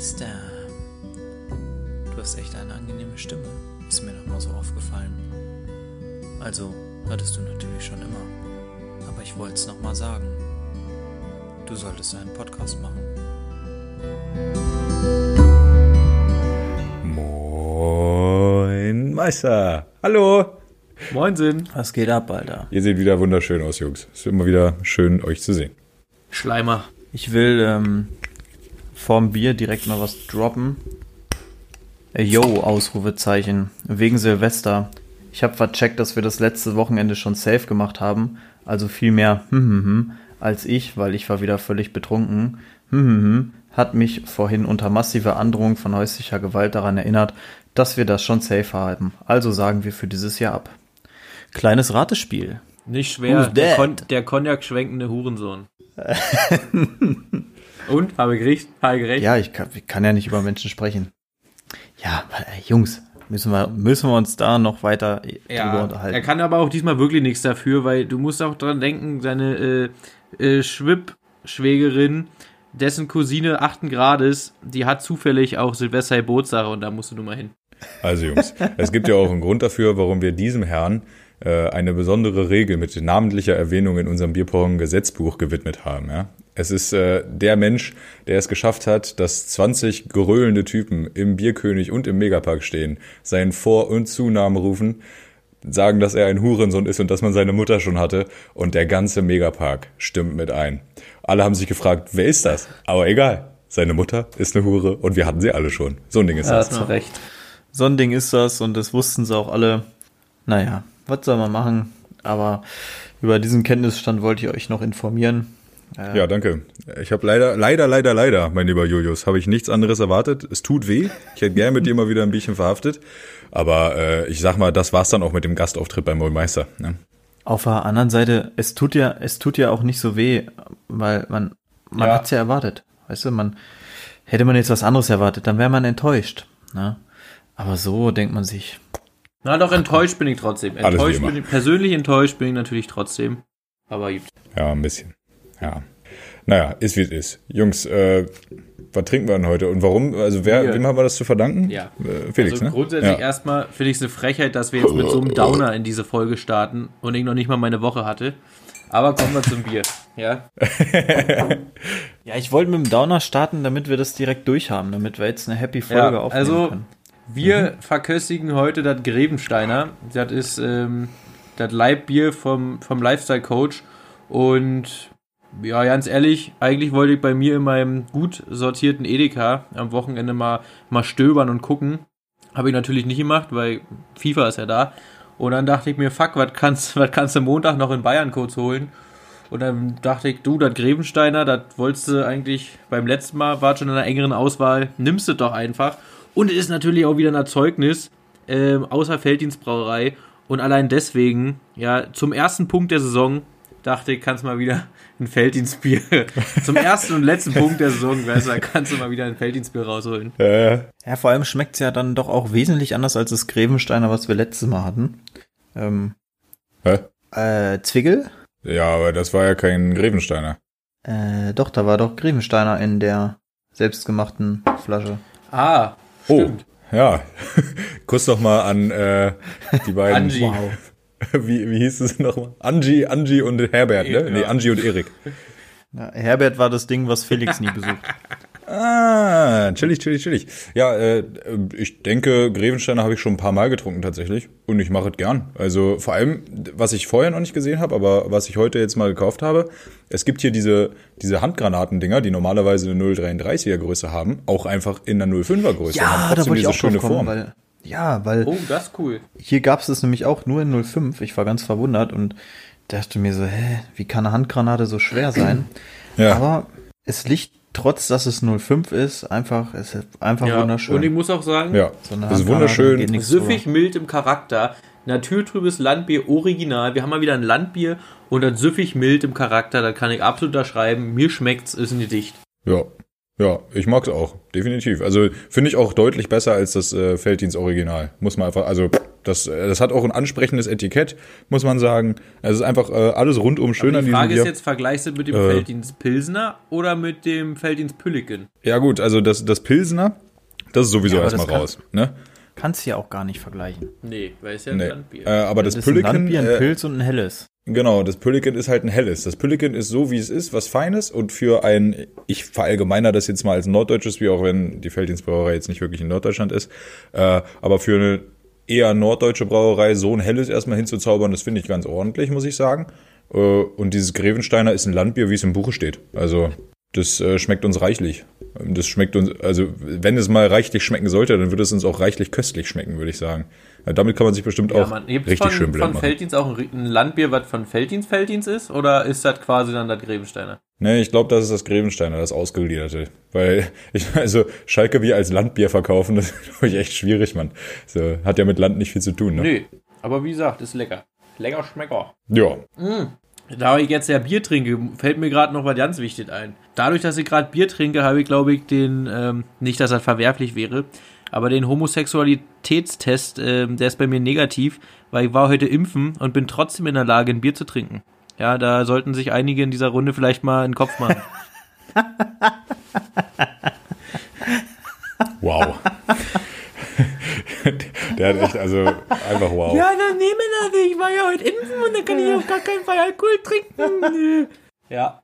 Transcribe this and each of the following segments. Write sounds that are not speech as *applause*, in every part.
Meister. Du hast echt eine angenehme Stimme. Ist mir noch mal so aufgefallen. Also, hattest du natürlich schon immer. Aber ich wollte es noch mal sagen. Du solltest einen Podcast machen. Moin, Meister. Hallo. Moinsen. Was geht ab, Alter? Ihr seht wieder wunderschön aus, Jungs. Es ist immer wieder schön, euch zu sehen. Schleimer. Ich will ähm, vorm Bier direkt mal was droppen. Yo, Ausrufezeichen. Wegen Silvester. Ich habe vercheckt, dass wir das letzte Wochenende schon safe gemacht haben. Also viel mehr hm, hm, hm, als ich, weil ich war wieder völlig betrunken. Hm, hm, hm, hat mich vorhin unter massiver Androhung von häuslicher Gewalt daran erinnert, dass wir das schon safe haben. Also sagen wir für dieses Jahr ab. Kleines Ratespiel. Nicht schwer. Der? Kon der Cognac schwenkende Hurensohn. *laughs* Und? Habe ich recht? Habe ich recht? Ja, ich kann, ich kann ja nicht über Menschen sprechen. Ja, äh, Jungs, müssen wir, müssen wir uns da noch weiter äh, drüber Ja, unterhalten. er kann aber auch diesmal wirklich nichts dafür, weil du musst auch dran denken, seine äh, äh, Schwipp-Schwägerin, dessen Cousine 8. Grades, die hat zufällig auch Silvester Geburtstag und da musst du nur mal hin. Also, Jungs, es gibt ja auch einen Grund dafür, warum wir diesem Herrn äh, eine besondere Regel mit namentlicher Erwähnung in unserem Bierpong-Gesetzbuch gewidmet haben. Ja? Es ist äh, der Mensch, der es geschafft hat, dass 20 geröhlende Typen im Bierkönig und im Megapark stehen, seinen Vor- und Zunamen rufen, sagen, dass er ein Hurensohn ist und dass man seine Mutter schon hatte und der ganze Megapark stimmt mit ein. Alle haben sich gefragt, wer ist das? Aber egal, seine Mutter ist eine Hure und wir hatten sie alle schon. So ein Ding ist Ja, das. du recht. So ein Ding ist das und das wussten sie auch alle. Naja, was soll man machen? Aber über diesen Kenntnisstand wollte ich euch noch informieren. Äh, Ja, danke. Ich habe leider, leider, leider, leider, mein lieber Julius, habe ich nichts anderes erwartet. Es tut weh. Ich hätte gern mit dir mal wieder ein Bierchen verhaftet. Aber äh, ich sag mal, das war's dann auch mit dem Gastauftritt beim Moin Meister. Ne? Auf der anderen Seite, es tut ja, es tut ja auch nicht so weh, weil man, man Ja. hat's ja erwartet. Weißt du, man, hätte man jetzt was anderes erwartet, dann wäre man enttäuscht. Ne? Aber so denkt man sich, Na doch, enttäuscht bin ich trotzdem. Alles wie Enttäuscht immer. bin ich, persönlich enttäuscht bin ich natürlich trotzdem. Aber gut. Ja, ein bisschen. Ja. Naja, ist wie es ist. Jungs, äh, was trinken wir denn heute? Und warum? Also wer, Bier. wem haben wir das zu verdanken? Ja. Äh, Felix, also ne? grundsätzlich Ja. erstmal finde ich es eine Frechheit, dass wir jetzt mit so einem Downer in diese Folge starten und ich noch nicht mal meine Woche hatte. Aber kommen wir zum Bier. Ja. *laughs* ja, ich wollte mit dem Downer starten, damit wir das direkt durchhaben, damit wir jetzt eine happy Folge Ja, aufnehmen also können. wir verköstigen heute das Grevensteiner. Das ist ähm, das Leibbier vom, vom Lifestyle Coach. Und ja, ganz ehrlich, eigentlich wollte ich bei mir in meinem gut sortierten Edeka am Wochenende mal, mal stöbern und gucken. Habe ich natürlich nicht gemacht, weil FIFA ist ja da. Und dann dachte ich mir, fuck, was kannst, *laughs* was kannst du Montag noch in Bayern kurz holen? Und dann dachte ich, du, das Grevensteiner, das wolltest du eigentlich beim letzten Mal, war schon in einer engeren Auswahl, nimmst du doch einfach. Und es ist natürlich auch wieder ein Erzeugnis, ähm, außer Felddienstbrauerei. Und allein deswegen, ja, zum ersten Punkt der Saison dachte ich, kannst mal wieder ein Felddienstbier. *laughs* zum ersten und letzten Punkt der Saison, weißt du, da kannst du mal wieder ein Felddienstbier rausholen. Äh, Ja, vor allem schmeckt's ja dann doch auch wesentlich anders als das Grevensteiner, was wir letztes Mal hatten. Ähm, hä? äh, Zwickel? Ja, aber das war ja kein Grevensteiner. Äh, doch, da war doch Grevensteiner in der selbstgemachten Flasche. Ah, Oh, stimmt. ja. *laughs* Kuss doch mal an äh, die beiden. Angie. Wow. *laughs* Wie, wie hieß es nochmal? Angie, Angie und Herbert, ne? Ja. Nee, Angie und Erik. Ja, Herbert war das Ding, was Felix nie besucht. *laughs* Ah, chillig, chillig, chillig. Ja, äh, ich denke, Grevensteiner habe ich schon ein paar Mal getrunken tatsächlich. Und ich mache es gern. Also vor allem, was ich vorher noch nicht gesehen habe, aber was ich heute jetzt mal gekauft habe, es gibt hier diese, diese Handgranatendinger, die normalerweise eine 0,33er Größe haben, auch einfach in einer 0,5er Größe. haben Ja, da trotzdem wollte ich diese auch drauf schöne kommen, Form. weil, ja, weil Oh, das ist cool. hier gab's es nämlich auch nur in 05. Ich war ganz verwundert und dachte mir so, hä, wie kann eine Handgranate so schwer *clears throat* sein? Ja. Aber es liegt, trotz dass es 05 ist, einfach, es ist einfach Ja. wunderschön. Und ich muss auch sagen, Ja, So eine das ist wunderschön. süffig mild im Charakter, naturtrübes Landbier original. Wir haben mal wieder ein Landbier und dann süffig mild im Charakter. Da kann ich absolut unterschreiben. Mir schmeckt's, ist ein Gedicht. Ja. Ja, ich mag's auch, definitiv. Also finde ich auch deutlich besser als das äh, Felddienst Original. Muss man einfach, also das, äh, das hat auch ein ansprechendes Etikett, muss man sagen. Es ist einfach äh, alles rundum schön an die diesem Frage Bier. ist jetzt, vergleichst du mit dem Äh. Felddienst Pilsner oder mit dem Felddienst Pülliken? Ja gut, also das, das Pilsener, das ist sowieso Ja, erstmal raus. Ne? Kannst du ja auch gar nicht vergleichen. Nee, weil es ja ein Nee. Landbier. Äh, aber das, Das, ist ein Pülliken, Landbier, ein äh, Pilz und ein helles. Genau, das Pülliken ist halt ein helles. Das Pülliken ist so, wie es ist, was Feines und für ein, ich verallgemeiner das jetzt mal als norddeutsches Bier, auch wenn die Felddienstbrauerei jetzt nicht wirklich in Norddeutschland ist, äh, aber für eine eher norddeutsche Brauerei so ein helles erstmal hinzuzaubern, das finde ich ganz ordentlich, muss ich sagen. Äh, und dieses Grevensteiner ist ein Landbier, wie es im Buche steht. Also das äh, schmeckt uns reichlich. Das schmeckt uns, also wenn es mal reichlich schmecken sollte, dann würde es uns auch reichlich köstlich schmecken, würde ich sagen. Äh, damit kann man sich bestimmt ja, auch man, richtig von, schön blend von. Felddienst auch ein, ein Landbier, was von Felddienst Felddienst ist? Oder ist das quasi dann das Grevensteiner? Nee, ich glaube, das ist das Grevensteiner, das Ausgegliederte. Weil, *laughs* ich, also, Schalke Bier als Landbier verkaufen, *laughs* das ist, glaube ich, echt schwierig, Mann. So, hat ja mit Land nicht viel zu tun, ne? Nö, aber wie gesagt, ist lecker. Lecker Schmecker. Ja. Da ich jetzt ja Bier trinke, fällt mir gerade noch was ganz wichtig ein. Dadurch, dass ich gerade Bier trinke, habe ich, glaube ich, den, ähm, nicht, dass das verwerflich wäre, aber den Homosexualitätstest, ähm, der ist bei mir negativ, weil ich war heute impfen und bin trotzdem in der Lage, ein Bier zu trinken. Ja, da sollten sich einige in dieser Runde vielleicht mal einen Kopf machen. *laughs* Wow. Der hat echt, also, einfach wow. dann nehmen wir das. Ich war ja heute impfen und dann kann ich auf gar keinen Fall Alkohol trinken. *laughs* ja.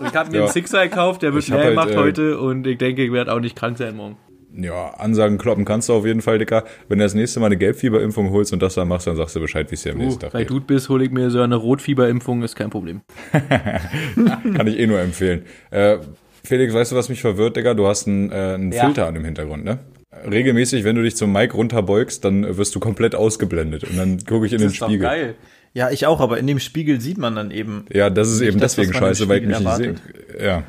Und ich habe mir Ja. einen Sixer gekauft, der wird leer halt, gemacht äh, heute und ich denke, ich werde auch nicht krank sein morgen. Ja, Ansagen kloppen kannst du auf jeden Fall, Dicker. Wenn du das nächste Mal eine Gelbfieberimpfung holst und das dann machst, dann sagst du Bescheid, wie es dir am nächsten Tag bei geht. Dude bist, hole ich mir so eine Rotfieberimpfung, ist kein Problem. *laughs* Kann ich eh nur empfehlen. Äh, Felix, weißt du, was mich verwirrt, Digga? Du hast einen, äh, einen Ja. Filter an dem Hintergrund, ne? Regelmäßig, wenn du dich zum Mic runterbeugst, dann wirst du komplett ausgeblendet. Und dann gucke ich in den Spiegel. geil. Ja, ich auch, aber in dem Spiegel sieht man dann eben. Ja, das ist eben das, deswegen scheiße, weil ich mich Spiegel nicht sehe. Ja.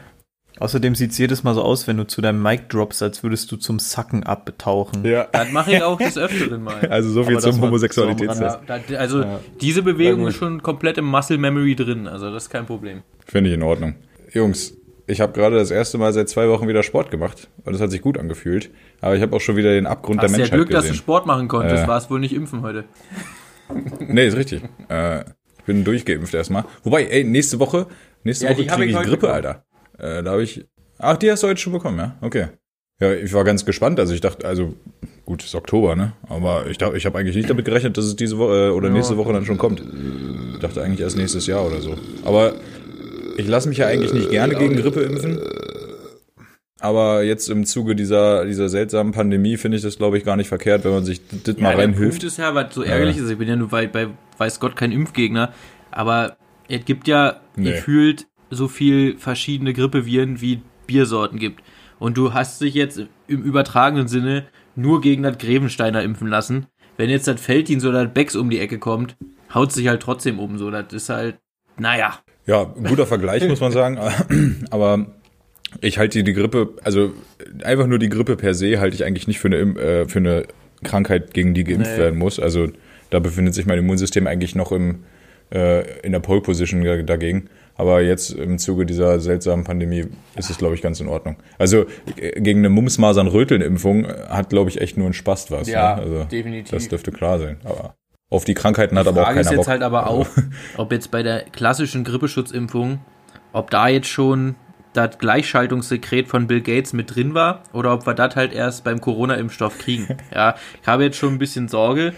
Außerdem sieht es jedes Mal so aus, wenn du zu deinem Mic droppst, als würdest du zum Sacken abtauchen. ja. Das mache ich *laughs* auch des Öfteren mal. Also so viel Aber das zum Homosexualitätstest. Ja, da, also Ja. diese Bewegung ist schon komplett im Muscle Memory drin, also das ist kein Problem. Finde ich in Ordnung. Jungs, ich habe gerade das erste Mal seit zwei Wochen wieder Sport gemacht und es hat sich gut angefühlt. Aber ich habe auch schon wieder den Abgrund Hast der ja Menschheit Glück, dass du. Sport machen konntest, Ja. war es wohl nicht impfen heute. *laughs* Nee, ist richtig. Äh, ich bin durchgeimpft erstmal. Wobei, ey, nächste Woche, nächste Ja, Woche kriege ich ich Grippe, bekommen. Alter. Äh, da habe ich. Ach, die hast du heute schon bekommen, ja? Okay. Ja, ich war ganz gespannt. Also ich dachte, also gut, ist Oktober, ne? Aber ich dachte, ich habe eigentlich nicht damit gerechnet, dass es diese Woche äh, oder nächste Woche dann schon kommt. Ich dachte eigentlich erst nächstes Jahr oder so. Aber ich lasse mich ja eigentlich nicht gerne gegen Grippe impfen. Aber jetzt im Zuge dieser, dieser seltsamen Pandemie finde ich das, glaube ich, gar nicht verkehrt, wenn man sich das mal der reinhilft. Punkt ist ja, was so ärgerlich ist, ich bin ja nur bei, bei weiß Gott kein Impfgegner, aber es gibt ja Nee. gefühlt so viel verschiedene Grippeviren, wie Biersorten gibt. Und du hast dich jetzt im übertragenen Sinne nur gegen das Grevensteiner impfen lassen. Wenn jetzt das Felddienst oder das Becks um die Ecke kommt, haut sich halt trotzdem um. So, das ist halt, naja. Ja, guter Vergleich, muss man sagen. *laughs* Aber ich halte die Grippe, also einfach nur die Grippe per se halte ich eigentlich nicht für eine, äh, für eine Krankheit, gegen die geimpft Nee. werden muss. Also da befindet sich mein Immunsystem eigentlich noch im, äh, in der Pole Position da- dagegen. Aber jetzt im Zuge dieser seltsamen Pandemie ist es, glaube ich, ganz in Ordnung. Also äh, gegen eine Mumps-Masern-Röteln-Impfung hat, glaube ich, echt nur ein Spast was. Ja, ne? also, definitiv. Das dürfte klar sein. Aber auf die Krankheiten hat Die aber auch Frage keiner ist jetzt Bock. halt aber *laughs* auch, ob jetzt bei der klassischen Grippeschutzimpfung, ob da jetzt schon das Gleichschaltungssekret von Bill Gates mit drin war oder ob wir das halt erst beim Corona-Impfstoff kriegen. *laughs* ja, ich habe jetzt schon ein bisschen Sorge.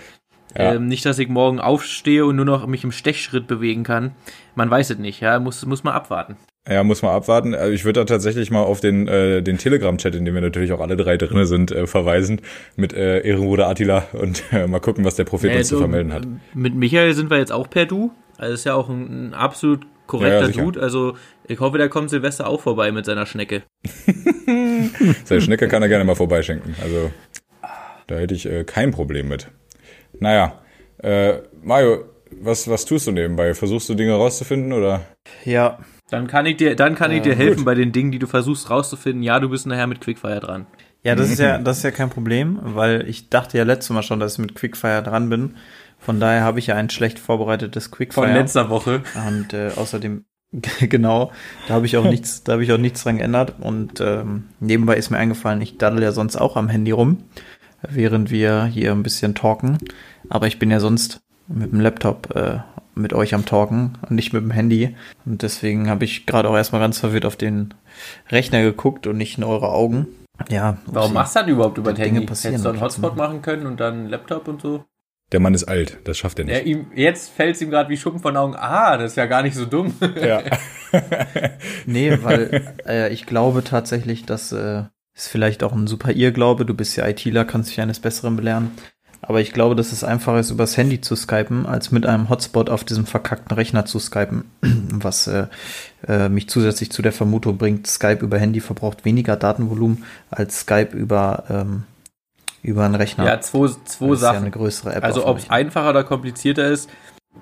Ja. Ähm, nicht, dass ich morgen aufstehe und nur noch mich im Stechschritt bewegen kann. Man weiß es nicht, ja, muss, muss man abwarten. Ja, muss man abwarten. Also ich würde da tatsächlich mal auf den, äh, den Telegram-Chat, in dem wir natürlich auch alle drei drinne sind, äh, verweisen mit äh, Ehrenbruder Attila und äh, mal gucken, was der Prophet uns zu vermelden hat. Mit Michael sind wir jetzt auch per Du. Also ist ja auch ein, ein absolut Ja, korrekter ja, sicher. Dude. Also ich hoffe, der kommt Silvester auch vorbei mit seiner Schnecke. *laughs* Seine Schnecke kann er gerne mal vorbeischenken. Also da hätte ich äh, kein Problem mit. Naja, äh, Mario, was, was tust du nebenbei? Versuchst du Dinge rauszufinden oder? Ja, Dann kann ich dir, dann kann ich dir Äh, helfen gut. bei den Dingen, die du versuchst rauszufinden. Ja, du bist nachher mit Quickfire dran. Ja, das ist ja, das ist ja kein Problem, weil ich dachte ja letztes Mal schon, dass ich mit Quickfire dran bin. Von daher habe ich ja ein schlecht vorbereitetes Quickfire. Woche. Und äh, außerdem, *laughs* genau, da habe ich auch nichts, da habe ich auch nichts dran geändert. Und ähm, nebenbei ist mir eingefallen, ich daddel ja sonst auch am Handy rum. während wir hier ein bisschen talken. Aber ich bin ja sonst mit dem Laptop äh, mit euch am Talken und nicht mit dem Handy. Und deswegen habe ich gerade auch erstmal ganz verwirrt auf den Rechner geguckt und nicht in eure Augen. Ja. Warum machst du das überhaupt über Dinge Handy? passieren Hättest du einen. Hotspot machen können und dann einen Laptop und so? Der Mann ist alt, das schafft er Ja, nicht. ihm, jetzt fällt es ihm gerade wie Schuppen von den Augen. Ah, das ist ja gar nicht so dumm. Ja. *laughs* *laughs* Nee, weil äh, ich glaube tatsächlich, dass äh, ist vielleicht auch ein super Irrglaube. Du bist ja ITler, kannst dich eines Besseren belehren. Aber ich glaube, dass es einfacher ist, übers Handy zu skypen, als mit einem Hotspot auf diesem verkackten Rechner zu skypen. *clears throat* Was äh, äh, mich zusätzlich zu der Vermutung bringt, Skype über Handy verbraucht weniger Datenvolumen als Skype über, ähm, über einen Rechner. Ja, zwei, zwei das ist ja Sachen. eine größere App. Also ob es einfacher oder komplizierter ist.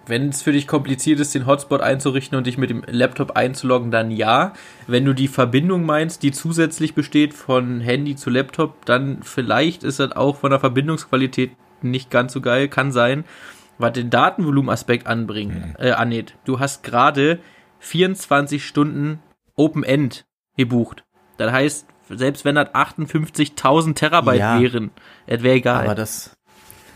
Wenn es für dich kompliziert ist, den Hotspot einzurichten und dich mit dem Laptop einzuloggen, dann ja. Wenn du die Verbindung meinst, die zusätzlich besteht von Handy zu Laptop, dann vielleicht ist das auch von der Verbindungsqualität nicht ganz so geil, kann sein. Was den Datenvolumenaspekt anbringt, äh, annäht. Du hast gerade 24 Stunden Open End gebucht. Das heißt, selbst wenn das 58.000 Terabyte Ja. wären, es wäre egal. Aber das,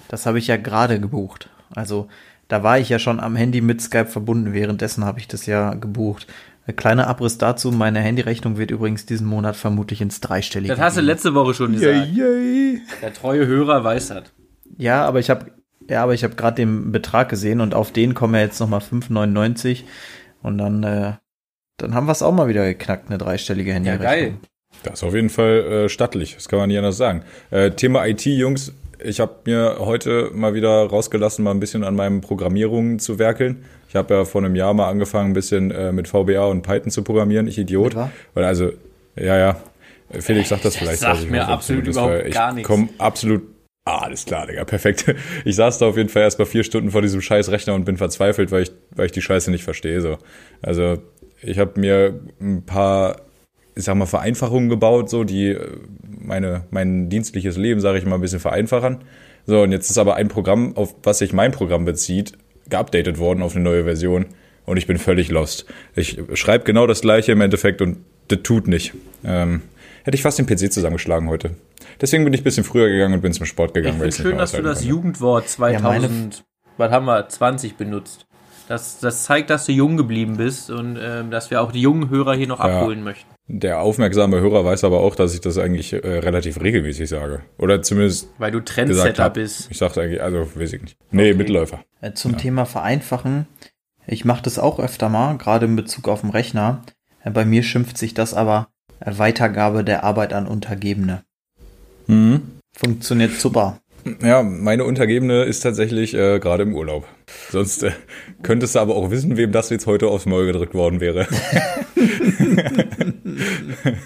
das habe ich ja gerade gebucht. Also da war ich ja schon am Handy mit Skype verbunden. Währenddessen habe ich das ja gebucht. Ein kleiner Abriss dazu. Meine Handyrechnung wird übrigens diesen Monat vermutlich ins Dreistellige. Das hast du letzte Woche schon gesagt. Der treue Hörer weiß das. Ja, aber ich habe ja, aber ich habe gerade den Betrag gesehen und auf den kommen ja jetzt noch mal 5,99 und dann äh, dann haben wir es auch mal wieder geknackt, eine dreistellige Ja, Handyrechnung. geil. Das ist auf jeden Fall äh, stattlich, das kann man nicht anders sagen. Äh, Thema IT, Jungs, ich habe mir heute mal wieder rausgelassen, mal ein bisschen an meinen Programmierungen zu werkeln. Ich habe ja vor einem Jahr mal angefangen, ein bisschen äh, mit VBA und Python zu programmieren, ich Idiot. Weil also, ja, ja, Felix sagt das vielleicht. sagt weiß ich mir absolut das überhaupt ich gar nichts. komm absolut, ah, alles klar, Digga, perfekt. Ich saß da auf jeden Fall erst mal vier Stunden vor diesem scheiß Rechner und bin verzweifelt, weil ich, weil ich die Scheiße nicht verstehe. So. Also, ich habe mir ein paar ich sag mal, Vereinfachungen gebaut, so die äh, meine, mein dienstliches Leben, sage ich mal, ein bisschen vereinfachen. So, und jetzt ist aber ein Programm, auf was sich mein Programm bezieht, geupdatet worden auf eine neue Version und ich bin völlig lost. Ich schreibe genau das gleiche im Endeffekt und das tut nicht. Ähm, hätte ich fast den PC zusammengeschlagen heute. Deswegen bin ich ein bisschen früher gegangen und bin zum Sport Ich gegangen. finde ich's nicht schön, dass du das konnte. Jugendwort 2000, was haben wir, 20 benutzt. Das, das zeigt, dass du jung geblieben bist und ähm, dass wir auch die jungen Hörer hier noch abholen möchten. Der aufmerksame Hörer weiß aber auch, dass ich das eigentlich äh, relativ regelmäßig sage. Oder zumindest Weil du Trendsetter bist. Ich sag's eigentlich, also weiß ich nicht. Nee, Mitläufer. Äh, Zum Thema Vereinfachen. Ich mache das auch öfter mal, gerade in Bezug auf den Rechner. Äh, Bei mir schimpft sich das aber äh, Weitergabe der Arbeit an Untergebene. Mhm. Funktioniert super. Ja, meine Untergebene ist tatsächlich äh, gerade im Urlaub. Sonst äh, könntest du aber auch wissen, wem das jetzt heute aufs Maul gedrückt worden wäre. *laughs* *laughs*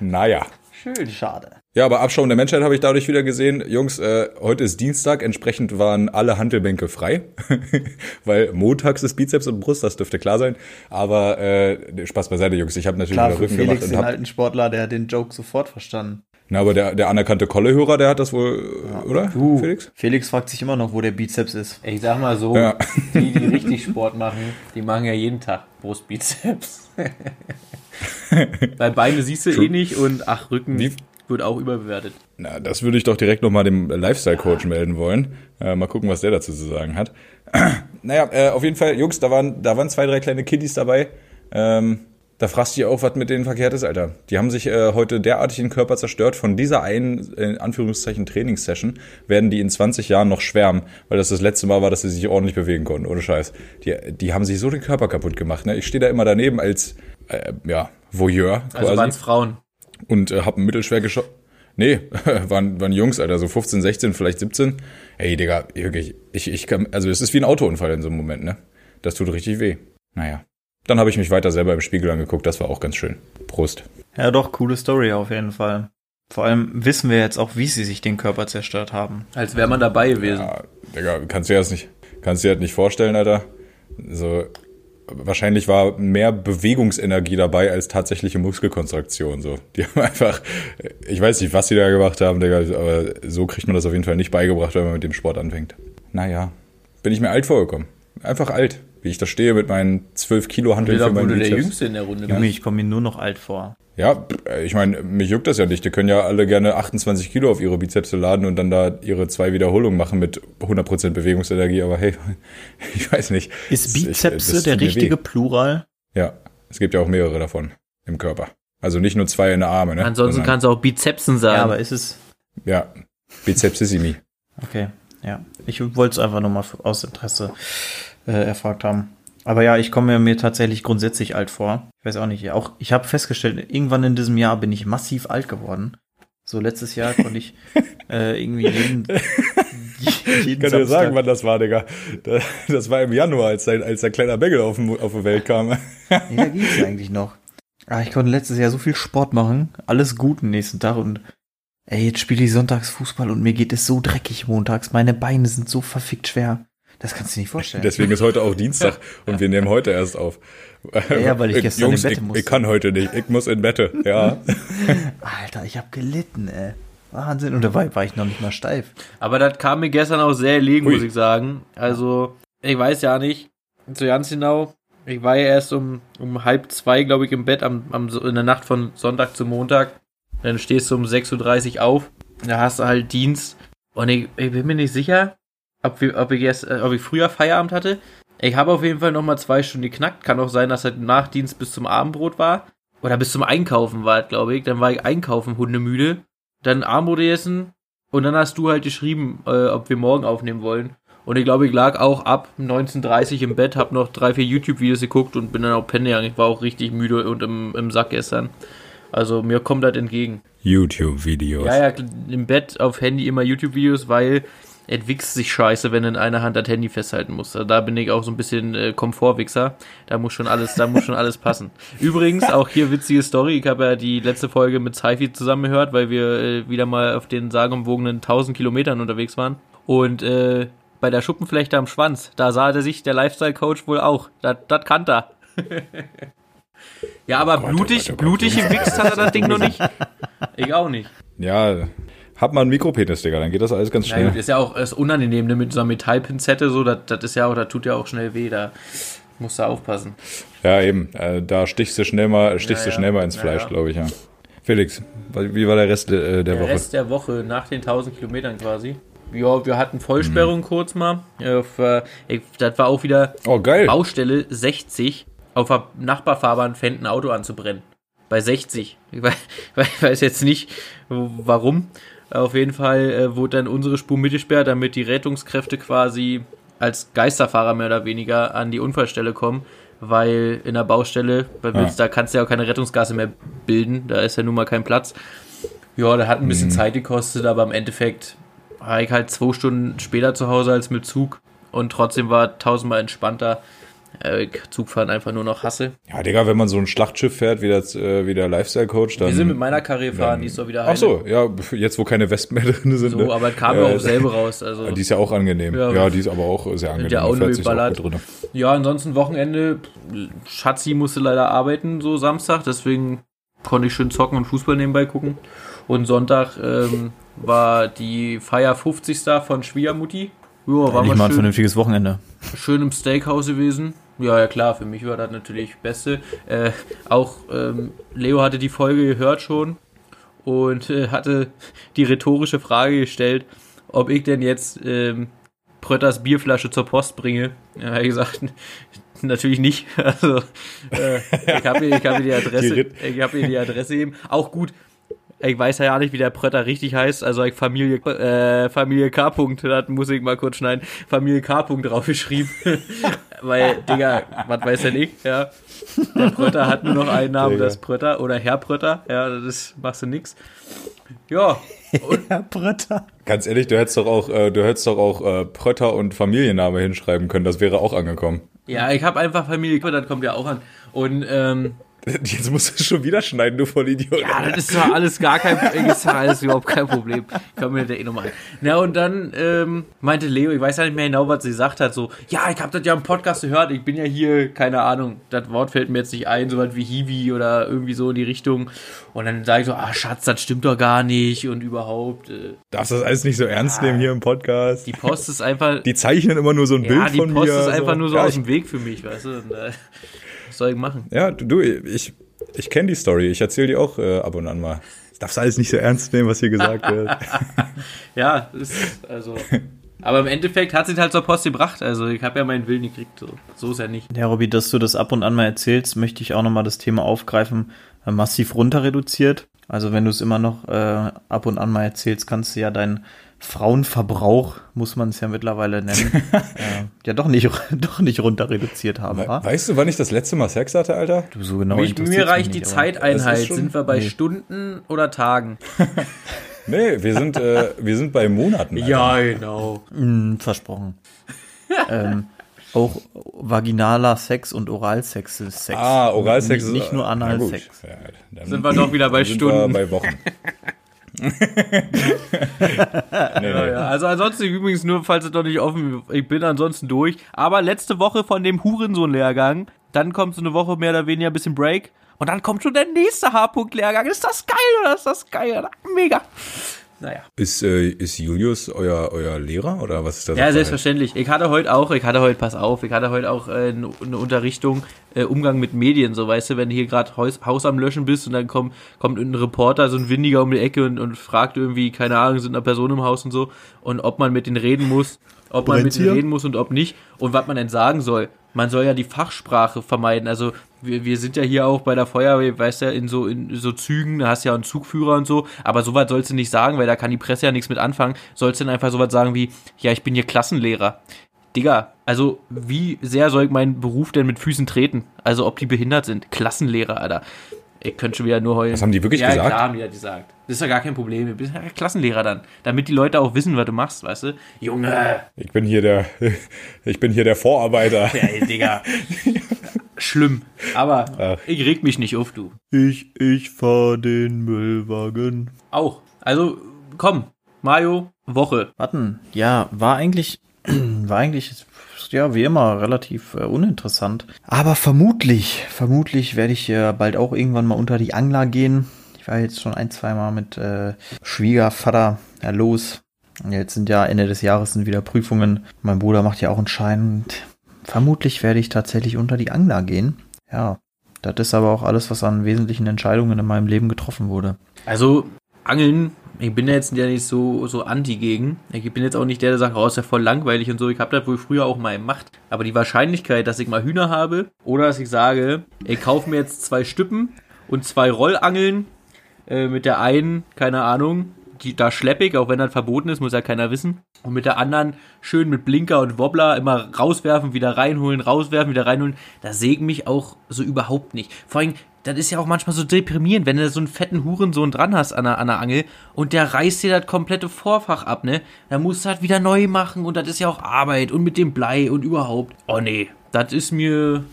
naja. Schön. Schade. Ja, aber Abschaum der Menschheit habe ich dadurch wieder gesehen. Jungs, äh, heute ist Dienstag, entsprechend waren alle Handelbänke frei. *laughs* Weil montags ist Bizeps und Brust, das dürfte klar sein. Aber äh, Spaß beiseite, Jungs. Ich habe natürlich Klar, wieder Rücken Felix, gemacht und den hab, alten Sportler, der hat den Joke sofort verstanden. Na, aber der, der anerkannte Kolle-Hörer, der hat das wohl, oder? Du, Felix? Felix fragt sich immer noch, wo der Bizeps ist. Ich sag mal so, Ja. die, die richtig Sport machen, die machen ja jeden Tag Brustbizeps. *laughs* Bei Beine siehst du eh nicht und ach, Rücken Wie- wird auch überbewertet. Na, das würde ich doch direkt nochmal dem Lifestyle-Coach melden wollen. Äh, mal gucken, was der dazu zu sagen hat. *clears throat* naja, äh, auf jeden Fall, Jungs, da waren, da waren zwei, drei kleine Kiddies dabei. Ähm, da fragst du dich auch, was mit denen verkehrt ist, Alter. Die haben sich äh, heute derartig den Körper zerstört. Von dieser einen, in Anführungszeichen, Trainingssession werden die in 20 Jahren noch schwärmen, weil das das letzte Mal war, dass sie sich ordentlich bewegen konnten, ohne Scheiß. Die, die haben sich so den Körper kaputt gemacht. Ne? Ich stehe da immer daneben als, äh, ja, Voyeur quasi Also waren es Frauen. Und äh, hab ein mittelschwer geschossen. Nee, *laughs* waren, waren Jungs, Alter, so 15, 16, vielleicht 17. Ey, Digga, wirklich, ich, ich kann, also es ist wie ein Autounfall in so einem Moment, ne? Das tut richtig weh. Naja. Dann habe ich mich weiter selber im Spiegel angeguckt, das war auch ganz schön. Prost. Ja, doch, coole Story auf jeden Fall. Vor allem wissen wir jetzt auch, wie sie sich den Körper zerstört haben. Als wäre man dabei gewesen. Ja, Digga, kannst du dir das nicht, kannst du dir das nicht vorstellen, Alter? So, wahrscheinlich war mehr Bewegungsenergie dabei als tatsächliche Muskelkontraktion, so. Die haben einfach, ich weiß nicht, was die da gemacht haben, Digga, aber so kriegt man das auf jeden Fall nicht beigebracht, wenn man mit dem Sport anfängt. Naja, bin ich mir alt vorgekommen. Einfach alt. wie ich da stehe mit meinen 12 Kilo Handeln für meinen wurde der. Jüngste in der Runde. Junge, ich komme mir nur noch alt vor. Ja, ich meine, mich juckt das ja nicht. Die können ja alle gerne 28 Kilo auf ihre Bizepse laden und dann da ihre zwei Wiederholungen machen mit 100% Bewegungsenergie. Aber hey, *laughs* ich weiß nicht. Ist ich- Bizepse der richtige weh. Plural? Ja, es gibt ja auch mehrere davon im Körper. Also nicht nur zwei in der Arme. Ne? Ansonsten Sondern- kannst du auch Bizepsen sagen. Ja, aber ist es. Ja, Bizepsissimi. *laughs* Okay, ja. Ich wollte es einfach nur mal aus Interesse äh, erfragt haben. Aber ja, ich komme mir tatsächlich grundsätzlich alt vor. Ich weiß auch nicht. Auch ich habe festgestellt, irgendwann in diesem Jahr bin ich massiv alt geworden. So letztes Jahr konnte ich *laughs* äh, irgendwie jeden, jeden Ich kann dir sagen, wann das war, Digga. Da- Das war im Januar, als, sein, als der kleiner Bengel auf, dem- auf die Welt kam. Ja, ging's eigentlich noch. Ah, ich konnte letztes Jahr so viel Sport machen, alles gut den nächsten Tag und ey, jetzt spiele ich sonntags Fußball und mir geht es so dreckig montags. Meine Beine sind so verfickt schwer. Das kannst du dir nicht vorstellen. Deswegen ist heute auch Dienstag *laughs* und wir nehmen heute erst auf. ja, weil ich gestern Jungs, im Bett ich, musste. ich kann heute nicht. Ich muss in Bette. Ja. *laughs* Alter, ich hab gelitten, ey. Wahnsinn. Und dabei war ich noch nicht mal steif. Aber das kam mir gestern auch sehr legen, Ui. muss ich sagen. Also, ich weiß ja nicht, so ganz genau. Ich war ja erst um, um halb zwei, glaube ich, im Bett am, am, in der Nacht von Sonntag zu Montag. Dann stehst du um 6.30 Uhr auf. Da hast du halt Dienst. Und ich, ich bin mir nicht sicher, ob, wir, ob, ich erst, äh, ob ich früher Feierabend hatte. Ich habe auf jeden Fall nochmal zwei Stunden geknackt. Kann auch sein, dass halt nach Dienst bis zum Abendbrot war. Oder bis zum Einkaufen war, glaube ich. Dann war ich einkaufen, hundemüde. Dann Abendbrot essen. Und dann hast du halt geschrieben, äh, ob wir morgen aufnehmen wollen. Und ich glaube, ich lag auch ab 19.30 im Bett, habe noch drei, vier YouTube-Videos geguckt und bin dann auch pennen gegangen. Ich war auch richtig müde und im, im Sack gestern. Also mir kommt das entgegen. YouTube-Videos. Ja, ja, im Bett auf Handy immer YouTube-Videos, weil es wichst sich scheiße, wenn du in einer Hand das Handy festhalten musst. Also da bin ich auch so ein bisschen äh, Komfortwichser. Da muss schon alles, da muss schon alles passen. *laughs* Übrigens, auch hier witzige Story. Ich habe ja die letzte Folge mit Saifi zusammen gehört, weil wir äh, wieder mal auf den sagenumwogenen 1000 Kilometern unterwegs waren. Und äh, bei der Schuppenflechte am Schwanz, da sah der sich der Lifestyle-Coach wohl auch. Das kannte er. ja, aber Gott, oh blutig, Gott, oh Gott. blutig gewichst hat er das Ding noch nicht. Ich auch nicht. Ja, hab mal einen Mikropenis, Digga, dann geht das alles ganz schnell. gut, ist ja auch ist unangenehm, ne, mit so einer Metallpinzette, so, das, das ist ja auch, das tut ja auch schnell weh, da musst du aufpassen. Ja, eben. Äh, da stichst du schnell mal, stichst Ja, du ja. schnell mal ins Ja, Fleisch, ja. glaube ich, ja. Felix, wie war der Rest äh, der Der Woche? Rest der Woche, nach den 1000 Kilometern quasi. Ja, wir hatten Vollsperrung kurz mal. Ja, für, ich, das war auch wieder Oh, geil. Baustelle 60 auf der Nachbarfahrbahn fängt ein Auto anzubrennen. Bei 60. Ich weiß, *laughs* ich weiß jetzt nicht, warum. Auf jeden Fall äh, wurde dann unsere Spur mitgesperrt, damit die Rettungskräfte quasi als Geisterfahrer mehr oder weniger an die Unfallstelle kommen, weil in der Baustelle, bei Witz, da kannst du ja auch keine Rettungsgasse mehr bilden, da ist ja nun mal kein Platz. Ja, da hat ein bisschen Zeit gekostet, aber im Endeffekt war ich halt zwei Stunden später zu Hause als mit Zug und trotzdem war tausendmal entspannter. Äh, Zugfahren einfach nur noch hasse. Ja, Digga, wenn man so ein Schlachtschiff fährt, wie, das, äh, wie der Lifestyle-Coach, dann... Wir sind mit meiner Karre gefahren, dann- die ist doch wieder Ach so, ja, jetzt wo keine Wespen mehr *laughs* drin sind. So, ne? aber es kam Äh, ja auch selber raus. Also, *laughs* Die ist ja auch angenehm. Ja, Ja, die ist aber auch sehr angenehm. ja auch sich's auch ja, ansonsten Wochenende. Schatzi musste leider arbeiten, so Samstag, deswegen konnte ich schön zocken und Fußball nebenbei gucken. Und Sonntag ähm, war die Feier 50. von Schwiegermutti. Ja, war Nicht mal mal ein schön. vernünftiges Wochenende. schön im Steakhouse gewesen. Ja, ja klar, für mich war das natürlich Beste. Äh, auch ähm, Leo hatte die Folge gehört schon und äh, hatte die rhetorische Frage gestellt, ob ich denn jetzt ähm, Prötters Bierflasche zur Post bringe. Ja, er hat gesagt, *laughs* natürlich nicht. *laughs* Also äh, ich habe ihr, ich hab ihr die Adresse, Die Rit- ich habe ihr die Adresse gegeben. Auch gut. Ich weiß ja nicht, wie der Prötter richtig heißt, also ich Familie, äh, Familie K. -Punkt, das muss ich mal kurz schneiden, Familie K. -Punkt draufgeschrieben. *laughs* Weil, Digga, was weiß denn ich, ja. Der Prötter hat nur noch einen Namen, Digga. das ist Prötter oder Herr Prötter, ja, das ist, machst du nix. Ja, *laughs* Herr Bretter. Ganz ehrlich, du hättest doch auch, äh, du hättest doch auch äh, Prötter und Familienname hinschreiben können. Das wäre auch angekommen. Ja, ich habe einfach Familie, das kommt ja auch an. Und ähm, Jetzt musst du es schon wieder schneiden, du Vollidiot. Ja, das ist doch alles gar kein Problem. Ist alles überhaupt kein Problem. Kann mir der eh nochmal. Na, und dann ähm, meinte Leo, ich weiß ja nicht mehr genau, was sie gesagt hat, so, ja, ich habe das ja im Podcast gehört, ich bin ja hier, keine Ahnung, das Wort fällt mir jetzt nicht ein, so was wie Hiwi oder irgendwie so in die Richtung. Und dann sage ich so, ah, Schatz, das stimmt doch gar nicht und überhaupt. Äh, Darfst du das alles nicht so ernst nehmen hier im Podcast? die Post ist einfach. Die zeichnen immer nur so ein ja, Bild die von Post mir. ist einfach nur so ja, aus ich, dem Weg für mich, weißt du? Und, äh, was soll ich machen? ja, du, du, ich, ich kenne die Story. Ich erzähle die auch äh, ab und an mal. Das darfst du alles nicht so ernst nehmen, was hier gesagt wird. *laughs* Ja, ist, also. Aber im Endeffekt hat sie halt zur Post gebracht. Also ich habe ja meinen Willen gekriegt. So, so ist ja nicht. Ja, Robby, dass du das ab und an mal erzählst, möchte ich auch nochmal das Thema aufgreifen. Äh, massiv runter reduziert. Also wenn du es immer noch äh, ab und an mal erzählst, kannst du ja deinen Frauenverbrauch, muss man es ja mittlerweile nennen, *laughs* äh, ja doch nicht, *laughs* doch nicht runter reduziert haben. We weißt du, wann ich das letzte Mal Sex hatte, Alter? Du so genau Mich, mir mich reicht die nicht, Zeiteinheit. Sind wir bei nee. Stunden oder Tagen? *laughs* Nee, wir sind, äh, wir sind bei Monaten. Alter. genau. Mm, versprochen. ähm, auch vaginaler Sex und Oralsex ist Sex. Ah, Oralsex nicht, ist nicht nur. Analsex. Ja, Sind wir doch wieder bei sind Stunden. Wir bei Wochen. *laughs* nee, Ja. Also ansonsten übrigens nur, falls es doch nicht offen, ich bin ansonsten durch. Aber letzte Woche von dem Hurensohn-Lehrgang, dann kommt so eine Woche mehr oder weniger ein bisschen Break und dann kommt schon der nächste H-Punkt-Lehrgang. Ist das geil oder ist das geil? Mega. Naja. Ist, äh, ist Julius euer, euer Lehrer oder was ist das? Ja, selbstverständlich. Ich hatte heute auch, ich hatte heute, pass auf, ich hatte heute auch äh, eine Unterrichtung, äh, Umgang mit Medien, so weißt du, wenn du hier gerade Haus, Haus am Löschen bist und dann kommt, kommt ein Reporter, so ein Windiger um die Ecke und, und fragt irgendwie, keine Ahnung, sind eine Person im Haus und so, und ob man mit denen reden muss, ob man mit hier? reden muss und ob nicht, und was man denn sagen soll. Man soll ja die Fachsprache vermeiden. Also wir, wir sind ja hier auch bei der Feuerwehr, weißt ja, in so in so Zügen, da hast du ja einen Zugführer und so, aber sowas sollst du nicht sagen, weil da kann die Presse ja nichts mit anfangen. Sollst du dann einfach sowas sagen wie, ja, ich bin hier Klassenlehrer. Digga, also wie sehr soll ich meinen Beruf denn mit Füßen treten? Also ob die behindert sind. Klassenlehrer, Alter. Ich könnte schon wieder nur heulen. Das haben die wirklich ja, gesagt? Ja, klar haben die das gesagt. Das ist ja gar kein Problem. Du bist ja Klassenlehrer dann. Damit die Leute auch wissen, was du machst, weißt du? Junge, Ich bin hier der, *laughs* ich bin hier der Vorarbeiter. *laughs* ja, ey, Digga. Schlimm. Aber Ach. ich reg mich nicht auf, du. Ich, ich fahr den Müllwagen. Auch. Also, komm. Mario, Woche. Warten, ja, war eigentlich, war eigentlich, ja, wie immer, relativ äh, uninteressant. Aber vermutlich, vermutlich werde ich äh, bald auch irgendwann mal unter die Angler gehen. Ich war jetzt schon ein, zwei Mal mit äh, Schwiegervater ja, los. Jetzt sind ja Ende des Jahres sind wieder Prüfungen. Mein Bruder macht ja auch einen Schein vermutlich werde ich tatsächlich unter die Angler gehen. Ja, das ist aber auch alles, was an wesentlichen Entscheidungen in meinem Leben getroffen wurde. Also, Angeln, ich bin jetzt ja nicht so, so anti gegen. Ich bin jetzt auch nicht der, der sagt, oh, ist ja voll langweilig und so. Ich habe das wohl früher auch mal gemacht. Aber die Wahrscheinlichkeit, dass ich mal Hühner habe oder dass ich sage, ich kaufe mir jetzt zwei Stüppen und zwei Rollangeln äh, mit der einen, keine Ahnung, da schleppe ich, auch wenn das verboten ist, muss ja keiner wissen. Und mit der anderen schön mit Blinker und Wobbler immer rauswerfen, wieder reinholen, rauswerfen, wieder reinholen. Da sägen mich auch so überhaupt nicht. Vor allem, das ist ja auch manchmal so deprimierend, wenn du so einen fetten Hurensohn dran hast an der, an der Angel und der reißt dir das komplette Vorfach ab, ne? Dann musst du das wieder neu machen und das ist ja auch Arbeit und mit dem Blei und überhaupt. Oh nee, das ist mir,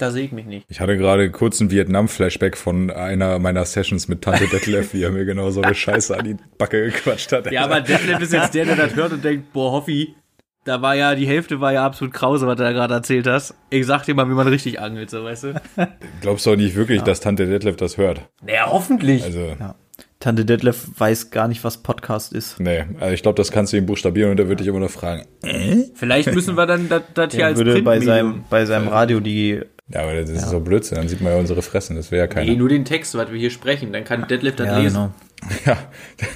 da säg mich nicht. Ich hatte gerade kurz einen Vietnam-Flashback von einer meiner Sessions mit Tante Detlef, *laughs* wie er mir genau so eine Scheiße an die Backe gequatscht hat. Ja, aber Detlef ist jetzt der, der das hört und denkt, boah, Hoffi, da war ja, die Hälfte war ja absolut krause, was du da gerade erzählt hast. Ich sag dir mal, wie man richtig angelt, so, weißt du? *laughs* Glaubst du auch nicht wirklich, dass Tante Detlef das hört? Naja, hoffentlich. Also, Ja. Tante Detlef weiß gar nicht, was Podcast ist. nee, also ich glaube, das kannst du ihm buchstabieren und er wird dich immer noch fragen. Vielleicht müssen wir dann das, hier Er als würde bei Printmedium- seinem, bei seinem Radio die, Ja, aber das ist so Blödsinn, dann sieht man ja unsere Fressen, das wäre ja keiner. Nee, nur den Text, was wir hier sprechen, dann kann Detlef das ja, lesen. genau. *laughs* Ja,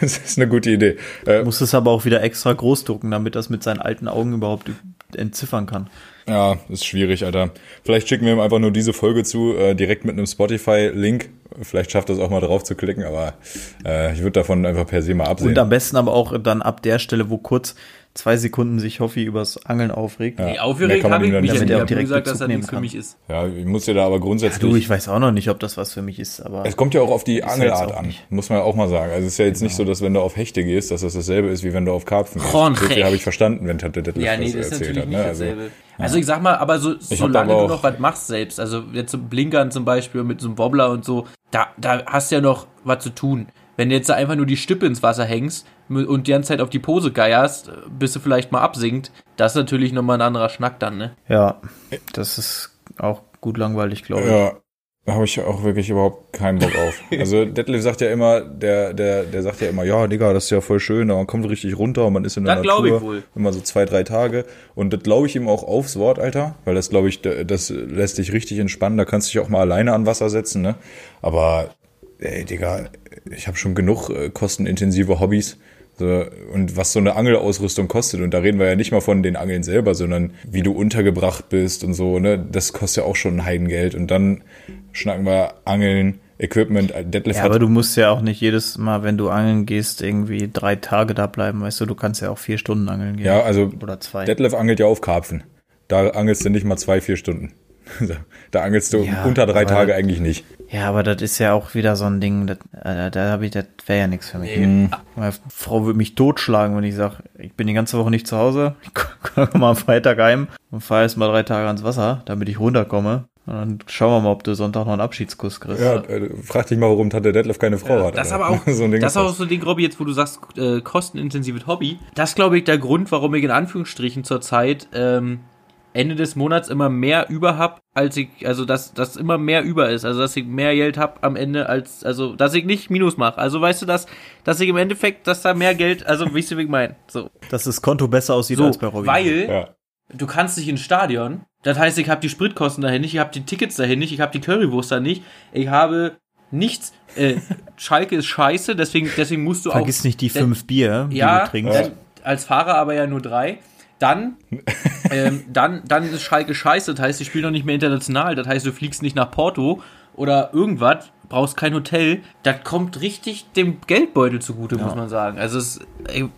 das ist eine gute Idee. Äh, Muss es aber auch wieder extra groß drucken, damit das mit seinen alten Augen überhaupt entziffern kann. ja, ist schwierig, Alter. Vielleicht schicken wir ihm einfach nur diese Folge zu, äh, direkt mit einem Spotify-Link. Vielleicht schafft er es auch mal drauf zu klicken, aber äh, ich würde davon einfach per se mal absehen. Und am besten aber auch dann ab der Stelle, wo kurz zwei Sekunden sich Hoffi übers Angeln aufregt. Ja. Nee, aufgeregt kann man habe ich mich nicht ja damit er Ich auch direkt gesagt, dass das Bezug nichts für mich ist. Ja, ich muss dir da aber grundsätzlich. Du, ich weiß auch noch nicht, ob das was für mich ist, aber es kommt ja auch auf die ja Angelart an, nicht. muss man ja auch mal sagen. Also es ist ja jetzt nicht so, dass wenn du auf Hechte gehst, dass das dasselbe ist, wie wenn du auf Karpfen gehst. So viel habe ich verstanden, wenn Tante Detlef Ja, nee, das das ist erzählt natürlich hat. nicht Ne? Also, dasselbe. Also ich sag mal, aber so, solange aber du noch was machst selbst, also jetzt so Blinkern zum Beispiel mit so einem Wobbler und so, da, da hast du ja noch was zu tun. Wenn du jetzt da einfach nur die Stippe ins Wasser hängst und die ganze Zeit auf die Pose geierst, bis du vielleicht mal absinkt, das ist natürlich nochmal ein anderer Schnack dann, ne? Ja, das ist auch gut langweilig, glaube ich. Ja, da habe ich auch wirklich überhaupt keinen Bock auf. *laughs* Also Detlef sagt ja immer, der, der, der sagt ja immer, ja, Digga, das ist ja voll schön, man kommt richtig runter und man ist in der Das glaub ich Natur. wohl. Immer so zwei, drei Tage. Und das glaube ich ihm auch aufs Wort, Alter. Weil das, glaube ich, da- das lässt dich richtig entspannen. Da kannst du dich auch mal alleine an Wasser setzen, ne? Aber, ey, Digga, ich habe schon genug äh, kostenintensive Hobbys. So, und was so eine Angelausrüstung kostet, und da reden wir ja nicht mal von den Angeln selber, sondern wie du untergebracht bist und so, ne, das kostet ja auch schon ein Heidengeld. Und dann schnacken wir Angeln, Equipment, Detlef Ja, aber du musst ja auch nicht jedes Mal, wenn du angeln gehst, irgendwie drei Tage da bleiben, weißt du, du kannst ja auch vier Stunden angeln gehen. Ja, also Oder zwei. Detlef angelt ja auf Karpfen. Da angelst du nicht mal zwei, vier Stunden. *laughs* Da angelst du Ja, unter drei aber- Tage eigentlich nicht. Ja, aber das ist ja auch wieder so ein Ding, das, äh, da habe ich, das wäre ja nichts für mich. Mhm. Meine Frau würde mich totschlagen, wenn ich sage, ich bin die ganze Woche nicht zu Hause, ich *laughs* komme mal am Freitag heim und fahre erst mal drei Tage ans Wasser, damit ich runterkomme. Und dann schauen wir mal, ob du Sonntag noch einen Abschiedskuss kriegst. Ja, äh, frag dich mal, warum Tante Detlef keine Frau hat. Das ist aber auch, *laughs* so ein Ding das ist auch so ein Ding, Robby, jetzt wo du sagst, äh, kostenintensives Hobby. Das ist, glaube ich, der Grund, warum ich in Anführungsstrichen zurzeit ähm, Ende des Monats immer mehr über hab, als ich, also dass das immer mehr über ist, also dass ich mehr Geld hab am Ende als, also dass ich nicht Minus mache. Also weißt du, dass, dass ich im Endeffekt, dass da mehr Geld, also weißt du, wie ich meine? So, Dass das Konto besser aussieht so als bei Robin. weil Ja. du kannst nicht ins Stadion. Das heißt, ich habe die Spritkosten dahin nicht, ich habe die Tickets dahin nicht, ich habe die Currywurst da nicht, ich habe nichts. Äh, *laughs* Schalke ist scheiße, deswegen, deswegen musst du auch Vergiss nicht die fünf Bier, die ja, du trinkst. dann, als Fahrer aber ja nur drei. Dann, *laughs* ähm, dann, dann ist Schalke scheiße. Das heißt, die spielen noch nicht mehr international. Das heißt, du fliegst nicht nach Porto oder irgendwas, brauchst kein Hotel. Das kommt richtig dem Geldbeutel zugute, muss man sagen. Also es,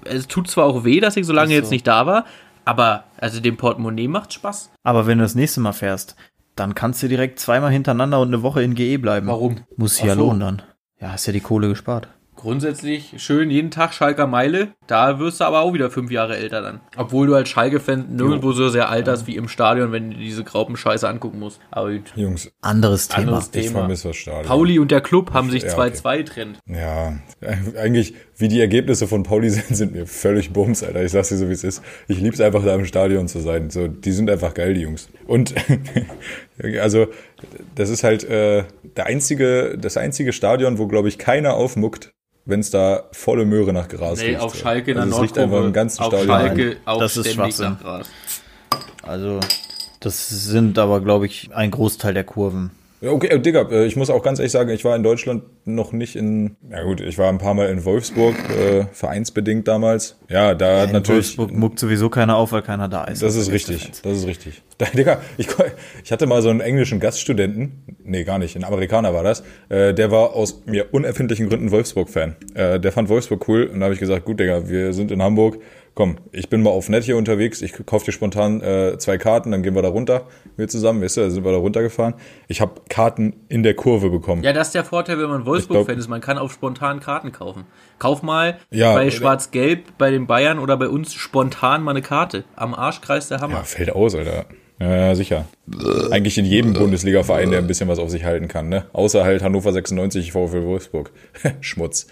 es tut zwar auch weh, dass ich so lange Ist jetzt so. nicht da war, aber also dem Portemonnaie macht Spaß. Aber wenn du das nächste Mal fährst, dann kannst du direkt zweimal hintereinander und eine Woche in GE bleiben. Warum? Muss ja so. lohnen dann. Ja, hast ja die Kohle gespart. Grundsätzlich schön jeden Tag Schalker Meile. Da wirst du aber auch wieder fünf Jahre älter dann. Obwohl du als Schalke-Fan nirgendwo so sehr alterst wie im Stadion, wenn du diese Graupenscheiße angucken musst. Aber gut. Jungs, Anderes Thema. Anderes ich Thema. vermisse das Stadion. Pauli und der Club haben sich Ja, 2-2 getrennt. Ja, eigentlich, wie die Ergebnisse von Pauli *laughs* sind, sind mir völlig bums, Alter. Ich sag's dir so, wie es ist. Ich lieb's einfach, da im Stadion zu sein. So, die sind einfach geil, die Jungs. Und, *laughs* also, das ist halt äh, der einzige, das einzige Stadion, wo, glaube ich, keiner aufmuckt, wenn es da volle Möhre nach Gras Nee, riecht. auf. Schalke in der also, es riecht einfach im ganzen auf Stadion. Schalke auch Das ist ständig Schwachsinn. nach Gras. Also, das sind aber, glaube ich, ein Großteil der Kurven. Ja, okay, äh, Digga, äh, ich muss auch ganz ehrlich sagen, ich war in Deutschland noch nicht in, ja gut, ich war ein paar Mal in Wolfsburg, äh, vereinsbedingt damals. Ja, da hat In natürlich, Wolfsburg muckt sowieso keiner auf, weil keiner da ist. Das ist richtig, das ist richtig. *laughs* Da, Digga, ich, ich hatte mal so einen englischen Gaststudenten, nee, gar nicht, ein Amerikaner war das, äh, der war aus mir unerfindlichen Gründen Wolfsburg-Fan. Äh, der fand Wolfsburg cool und da habe ich gesagt, gut, Digga, wir sind in Hamburg, komm, ich bin mal auf Net hier unterwegs, ich kauf dir spontan äh, zwei Karten, dann gehen wir da runter, wir zusammen, weißt du, da sind wir da runtergefahren. Ich habe Karten in der Kurve bekommen. Ja, das ist der Vorteil, wenn man Wolfsburg-Fan ist. Man kann auf spontan Karten kaufen. Kauf mal Ja, bei Schwarz-Gelb, bei den Bayern oder bei uns spontan mal eine Karte. Am Arschkreis der Hammer. Ja, fällt aus, Alter. Ja, ja, sicher. Eigentlich in jedem Bundesliga-Verein, der ein bisschen was auf sich halten kann, ne? Außer halt Hannover 96, VfL Wolfsburg. *laughs* Schmutz.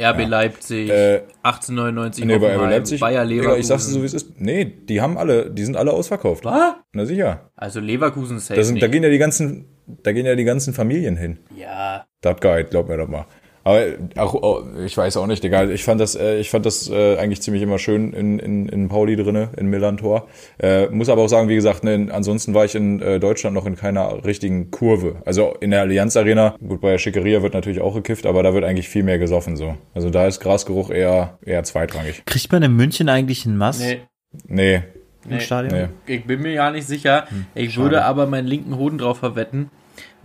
RB Leipzig, Äh, 1899 Nee, bei RB Leipzig. Bayer Leverkusen. ich sag's dir so, wie es ist. Nee, die haben alle, die sind alle ausverkauft. Was? Na sicher. Also Leverkusen safe Da, sind, da gehen ja die ganzen, da gehen ja die ganzen Familien hin. Ja, Das geil, glaub mir doch mal. Aber auch, oh, ich weiß auch nicht, egal. Ich fand das, äh, ich fand das äh, eigentlich ziemlich immer schön in, in, in Pauli drinne, in Millantor. Äh, muss aber auch sagen, wie gesagt, ne, ansonsten war ich in äh, Deutschland noch in keiner richtigen Kurve. Also in der Allianz Arena, gut, bei der Schickeria wird natürlich auch gekifft, aber da wird eigentlich viel mehr gesoffen so. Also da ist Grasgeruch eher, eher zweitrangig. Kriegt man in München eigentlich einen Mass nee. Nee, im nee. Stadion? nee. Ich bin mir ja nicht sicher. Hm, Ich würde aber meinen linken Hoden drauf verwetten,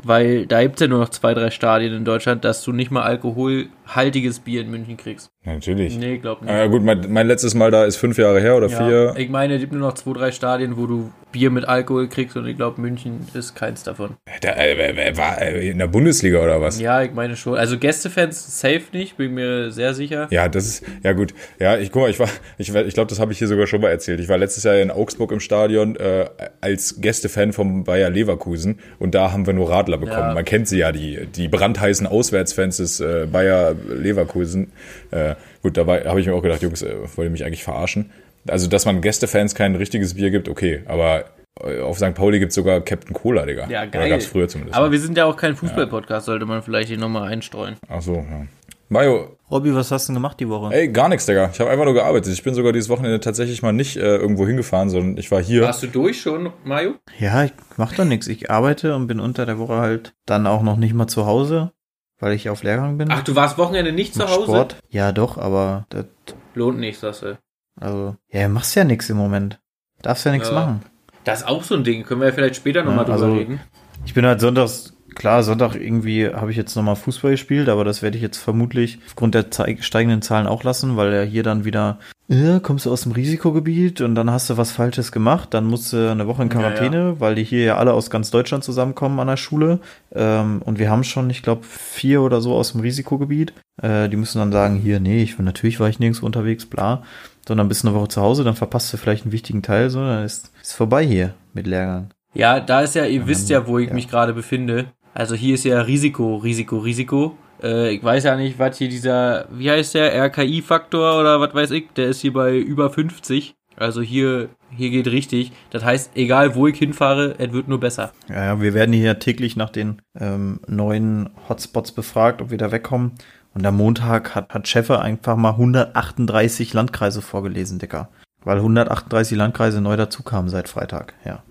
weil da gibt's ja nur noch zwei, drei Stadien in Deutschland, dass du nicht mal alkoholhaltiges Bier in München kriegst. Natürlich. Nee, glaub nicht. Äh, gut, mein, mein letztes Mal da ist fünf Jahre her oder Ja, vier. ich meine, es gibt nur noch zwei, drei Stadien, wo du Bier mit Alkohol kriegst und ich glaube, München ist keins davon. Der, äh, war in der Bundesliga oder was? Ja, ich meine schon. Also Gästefans safe nicht, bin mir sehr sicher. Ja, das ist, ja gut. Ja, ich guck mal, ich war, ich, ich glaube, das habe ich hier sogar schon mal erzählt. Ich war letztes Jahr in Augsburg im Stadion äh, als Gästefan vom Bayer Leverkusen und da haben wir nur Radler bekommen. Ja. Man kennt sie ja, die, die brandheißen Auswärtsfans des äh, Bayer Leverkusen. Äh, gut, dabei habe ich mir auch gedacht, Jungs, äh, wollt ihr mich eigentlich verarschen? Also, dass man Gästefans kein richtiges Bier gibt, okay, aber äh, auf St. Pauli gibt es sogar Captain Cola, Digga. Ja, geil. Oder gab es früher zumindest. Aber wir sind ja auch kein Fußball-Podcast, sollte man vielleicht hier nochmal einstreuen. Ach so, ja. Mario. Robby, was hast du denn gemacht die Woche? Ey, gar nichts, Digga. Ich habe einfach nur gearbeitet. Ich bin sogar dieses Wochenende tatsächlich mal nicht äh, irgendwo hingefahren, sondern ich war hier. Warst du durch schon, Mario? Ja, ich mach doch nichts. Ich arbeite und bin unter der Woche halt dann auch noch nicht mal zu Hause, weil ich auf Lehrgang bin. Ach, du warst Wochenende nicht zu Hause? Sport. Ja, doch, aber das lohnt nicht, sagst du. Also, ja, machst ja nichts im Moment. Darfst ja nichts ja. machen. Das ist auch so ein Ding. Können wir ja vielleicht später nochmal ja, drüber also, reden. Ich bin halt sonntags, klar, Sonntag irgendwie habe ich jetzt nochmal Fußball gespielt, aber das werde ich jetzt vermutlich aufgrund der steigenden Zahlen auch lassen, weil er hier dann wieder, ja, kommst du aus dem Risikogebiet und dann hast du was Falsches gemacht, dann musst du eine Woche in Quarantäne, ja, ja. weil die hier ja alle aus ganz Deutschland zusammenkommen an der Schule. Ähm, und wir haben schon, ich glaube, vier oder so aus dem Risikogebiet. Äh, die müssen dann sagen, hier, nee, ich natürlich war ich nirgends unterwegs, bla sondern bist eine Woche zu Hause, dann verpasst du vielleicht einen wichtigen Teil, so, dann ist es vorbei hier mit Lehrgang. Ja, da ist ja, ihr ja, wisst ja, wo ich ja. mich gerade befinde. Also hier ist ja Risiko, Risiko, Risiko. Äh, ich weiß ja nicht, was hier dieser, wie heißt der, RKI-Faktor oder was weiß ich, der ist hier bei über 50. Also hier, hier geht richtig. Das heißt, egal wo ich hinfahre, es wird nur besser. Ja, ja wir werden hier täglich nach den ähm, neuen Hotspots befragt, ob wir da wegkommen. Und am Montag hat, hat Schäfer einfach mal 138 Landkreise vorgelesen, Dicker. Weil 138 Landkreise neu dazukamen seit Freitag, ja.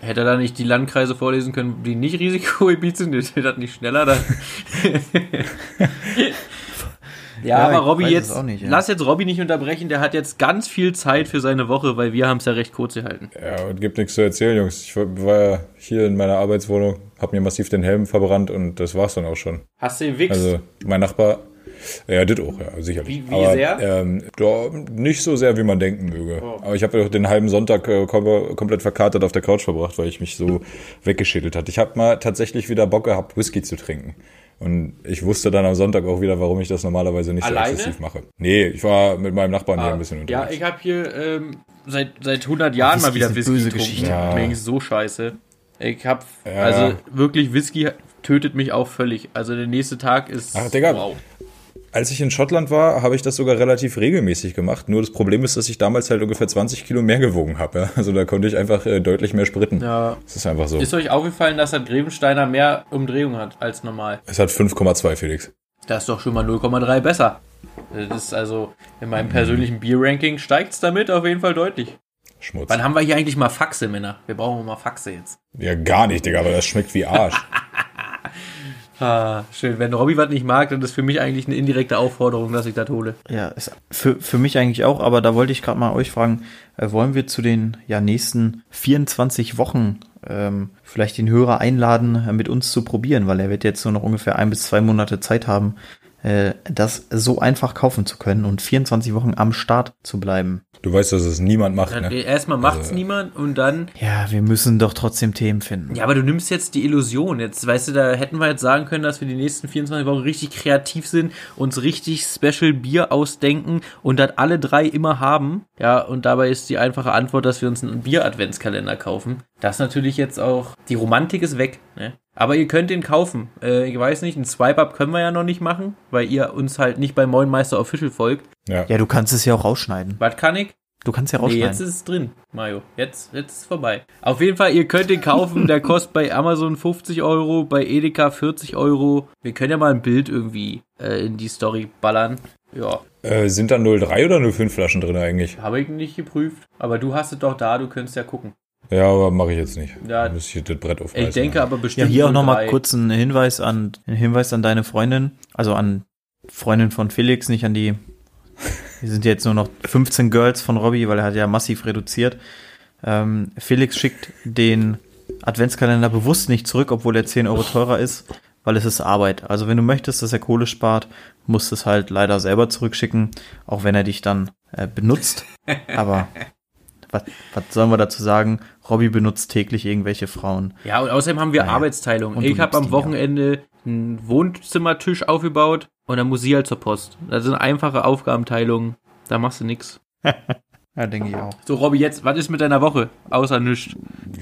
Hätte er da nicht die Landkreise vorlesen können, die nicht Risikogebiet sind? *laughs* Hätte das nicht schneller dann? *laughs* Ja, aber Robby jetzt, nicht, ja. lass jetzt Robby nicht unterbrechen, der hat jetzt ganz viel Zeit für seine Woche, weil wir haben es ja recht kurz gehalten. Ja, und gibt nichts zu erzählen, Jungs. Ich war ja hier in meiner Arbeitswohnung, hab mir massiv den Helm verbrannt und das war's dann auch schon. Hast du den Wichs? Also, mein Nachbar, ja, das auch, ja, sicherlich. Wie, wie aber, sehr? Ähm, doch, nicht so sehr, wie man denken möge. Oh. Aber ich habe ja den halben Sonntag äh, kom komplett verkatert auf der Couch verbracht, weil ich mich so weggeschädelt hatte. Ich habe mal tatsächlich wieder Bock gehabt, Whisky zu trinken. Und ich wusste dann am Sonntag auch wieder, warum ich das normalerweise nicht Alleine? so exzessiv mache. Nee, ich war mit meinem Nachbarn ah, hier ein bisschen unterwegs. Ja, ich habe hier ähm, seit, seit 100 Jahren mal wieder Whisky böse Geschichte. Ja. Mir so scheiße. Ich hab, ja. also wirklich, Whisky tötet mich auch völlig. Also der nächste Tag ist, Ach, Digga, wow. Als ich in Schottland war, habe ich das sogar relativ regelmäßig gemacht. Nur das Problem ist, dass ich damals halt ungefähr 20 Kilo mehr gewogen habe. Ja? Also da konnte ich einfach äh, deutlich mehr spritten. Ja. Das ist einfach so. Ist euch aufgefallen, dass das Grevensteiner mehr Umdrehung hat als normal? Es hat 5,2, Felix. Das ist doch schon mal 0,3 besser. Das ist also in meinem persönlichen Bier-Ranking steigt es damit auf jeden Fall deutlich. Schmutz. Wann haben wir hier eigentlich mal Faxe, Männer? Wir brauchen mal Faxe jetzt. Ja, gar nicht, Digga, aber das schmeckt wie Arsch. *laughs* Ah, schön. Wenn Robby was nicht mag, dann ist für mich eigentlich eine indirekte Aufforderung, dass ich das hole. Ja, ist für, für mich eigentlich auch, aber da wollte ich gerade mal euch fragen, äh, wollen wir zu den ja, nächsten 24 Wochen ähm, vielleicht den Hörer einladen, äh, mit uns zu probieren, weil er wird jetzt nur noch ungefähr ein bis zwei Monate Zeit haben, das so einfach kaufen zu können und 24 Wochen am Start zu bleiben. Du weißt, dass es niemand macht, ne? Erstmal macht es also, niemand und dann. Ja, wir müssen doch trotzdem Themen finden. Ja, aber du nimmst jetzt die Illusion. Jetzt, weißt du, da hätten wir jetzt sagen können, dass wir die nächsten 24 Wochen richtig kreativ sind, uns richtig Special Bier ausdenken und das alle drei immer haben. Ja, und dabei ist die einfache Antwort, dass wir uns einen Bier-Adventskalender kaufen. Das ist natürlich jetzt auch, die Romantik ist weg, ne? Aber ihr könnt den kaufen. Äh, ich weiß nicht, ein Swipe-Up können wir ja noch nicht machen, weil ihr uns halt nicht bei Moin Meister Official folgt. Ja. ja, du kannst es ja auch rausschneiden. Was kann ich? Du kannst ja rausschneiden. Nee, jetzt ist es drin, Mario. Jetzt, jetzt ist es vorbei. Auf jeden Fall, ihr könnt den kaufen. Der kostet bei Amazon 50 Euro, bei Edeka 40 Euro. Wir können ja mal ein Bild irgendwie äh, in die Story ballern. Ja. Äh, sind da 03 oder 05 Flaschen drin eigentlich? Habe ich nicht geprüft. Aber du hast es doch da, du könntest ja gucken. Ja, aber mache ich jetzt nicht. Ja, muss ich das Brett aufreißen. Ich denke aber bestimmt. Ja, hier auch nochmal kurz ein Hinweis an, ein Hinweis an deine Freundin, also an Freundin von Felix, nicht an die. Wir sind jetzt nur noch 15 Girls von Robbie, weil er hat ja massiv reduziert. Ähm, Felix schickt den Adventskalender bewusst nicht zurück, obwohl er 10 Euro teurer ist, weil es ist Arbeit. Also wenn du möchtest, dass er Kohle spart, musst du es halt leider selber zurückschicken, auch wenn er dich dann äh, benutzt. Aber was, was sollen wir dazu sagen? Robby benutzt täglich irgendwelche Frauen. Ja, und außerdem haben wir Naja. Arbeitsteilung. Ich habe am Wochenende einen Wohnzimmertisch aufgebaut und dann muss sie halt zur Post. Das sind einfache Aufgabenteilungen. Da machst du nix. *laughs* Ja, denke ich auch. So, Robby, jetzt, was ist mit deiner Woche? Außer nichts.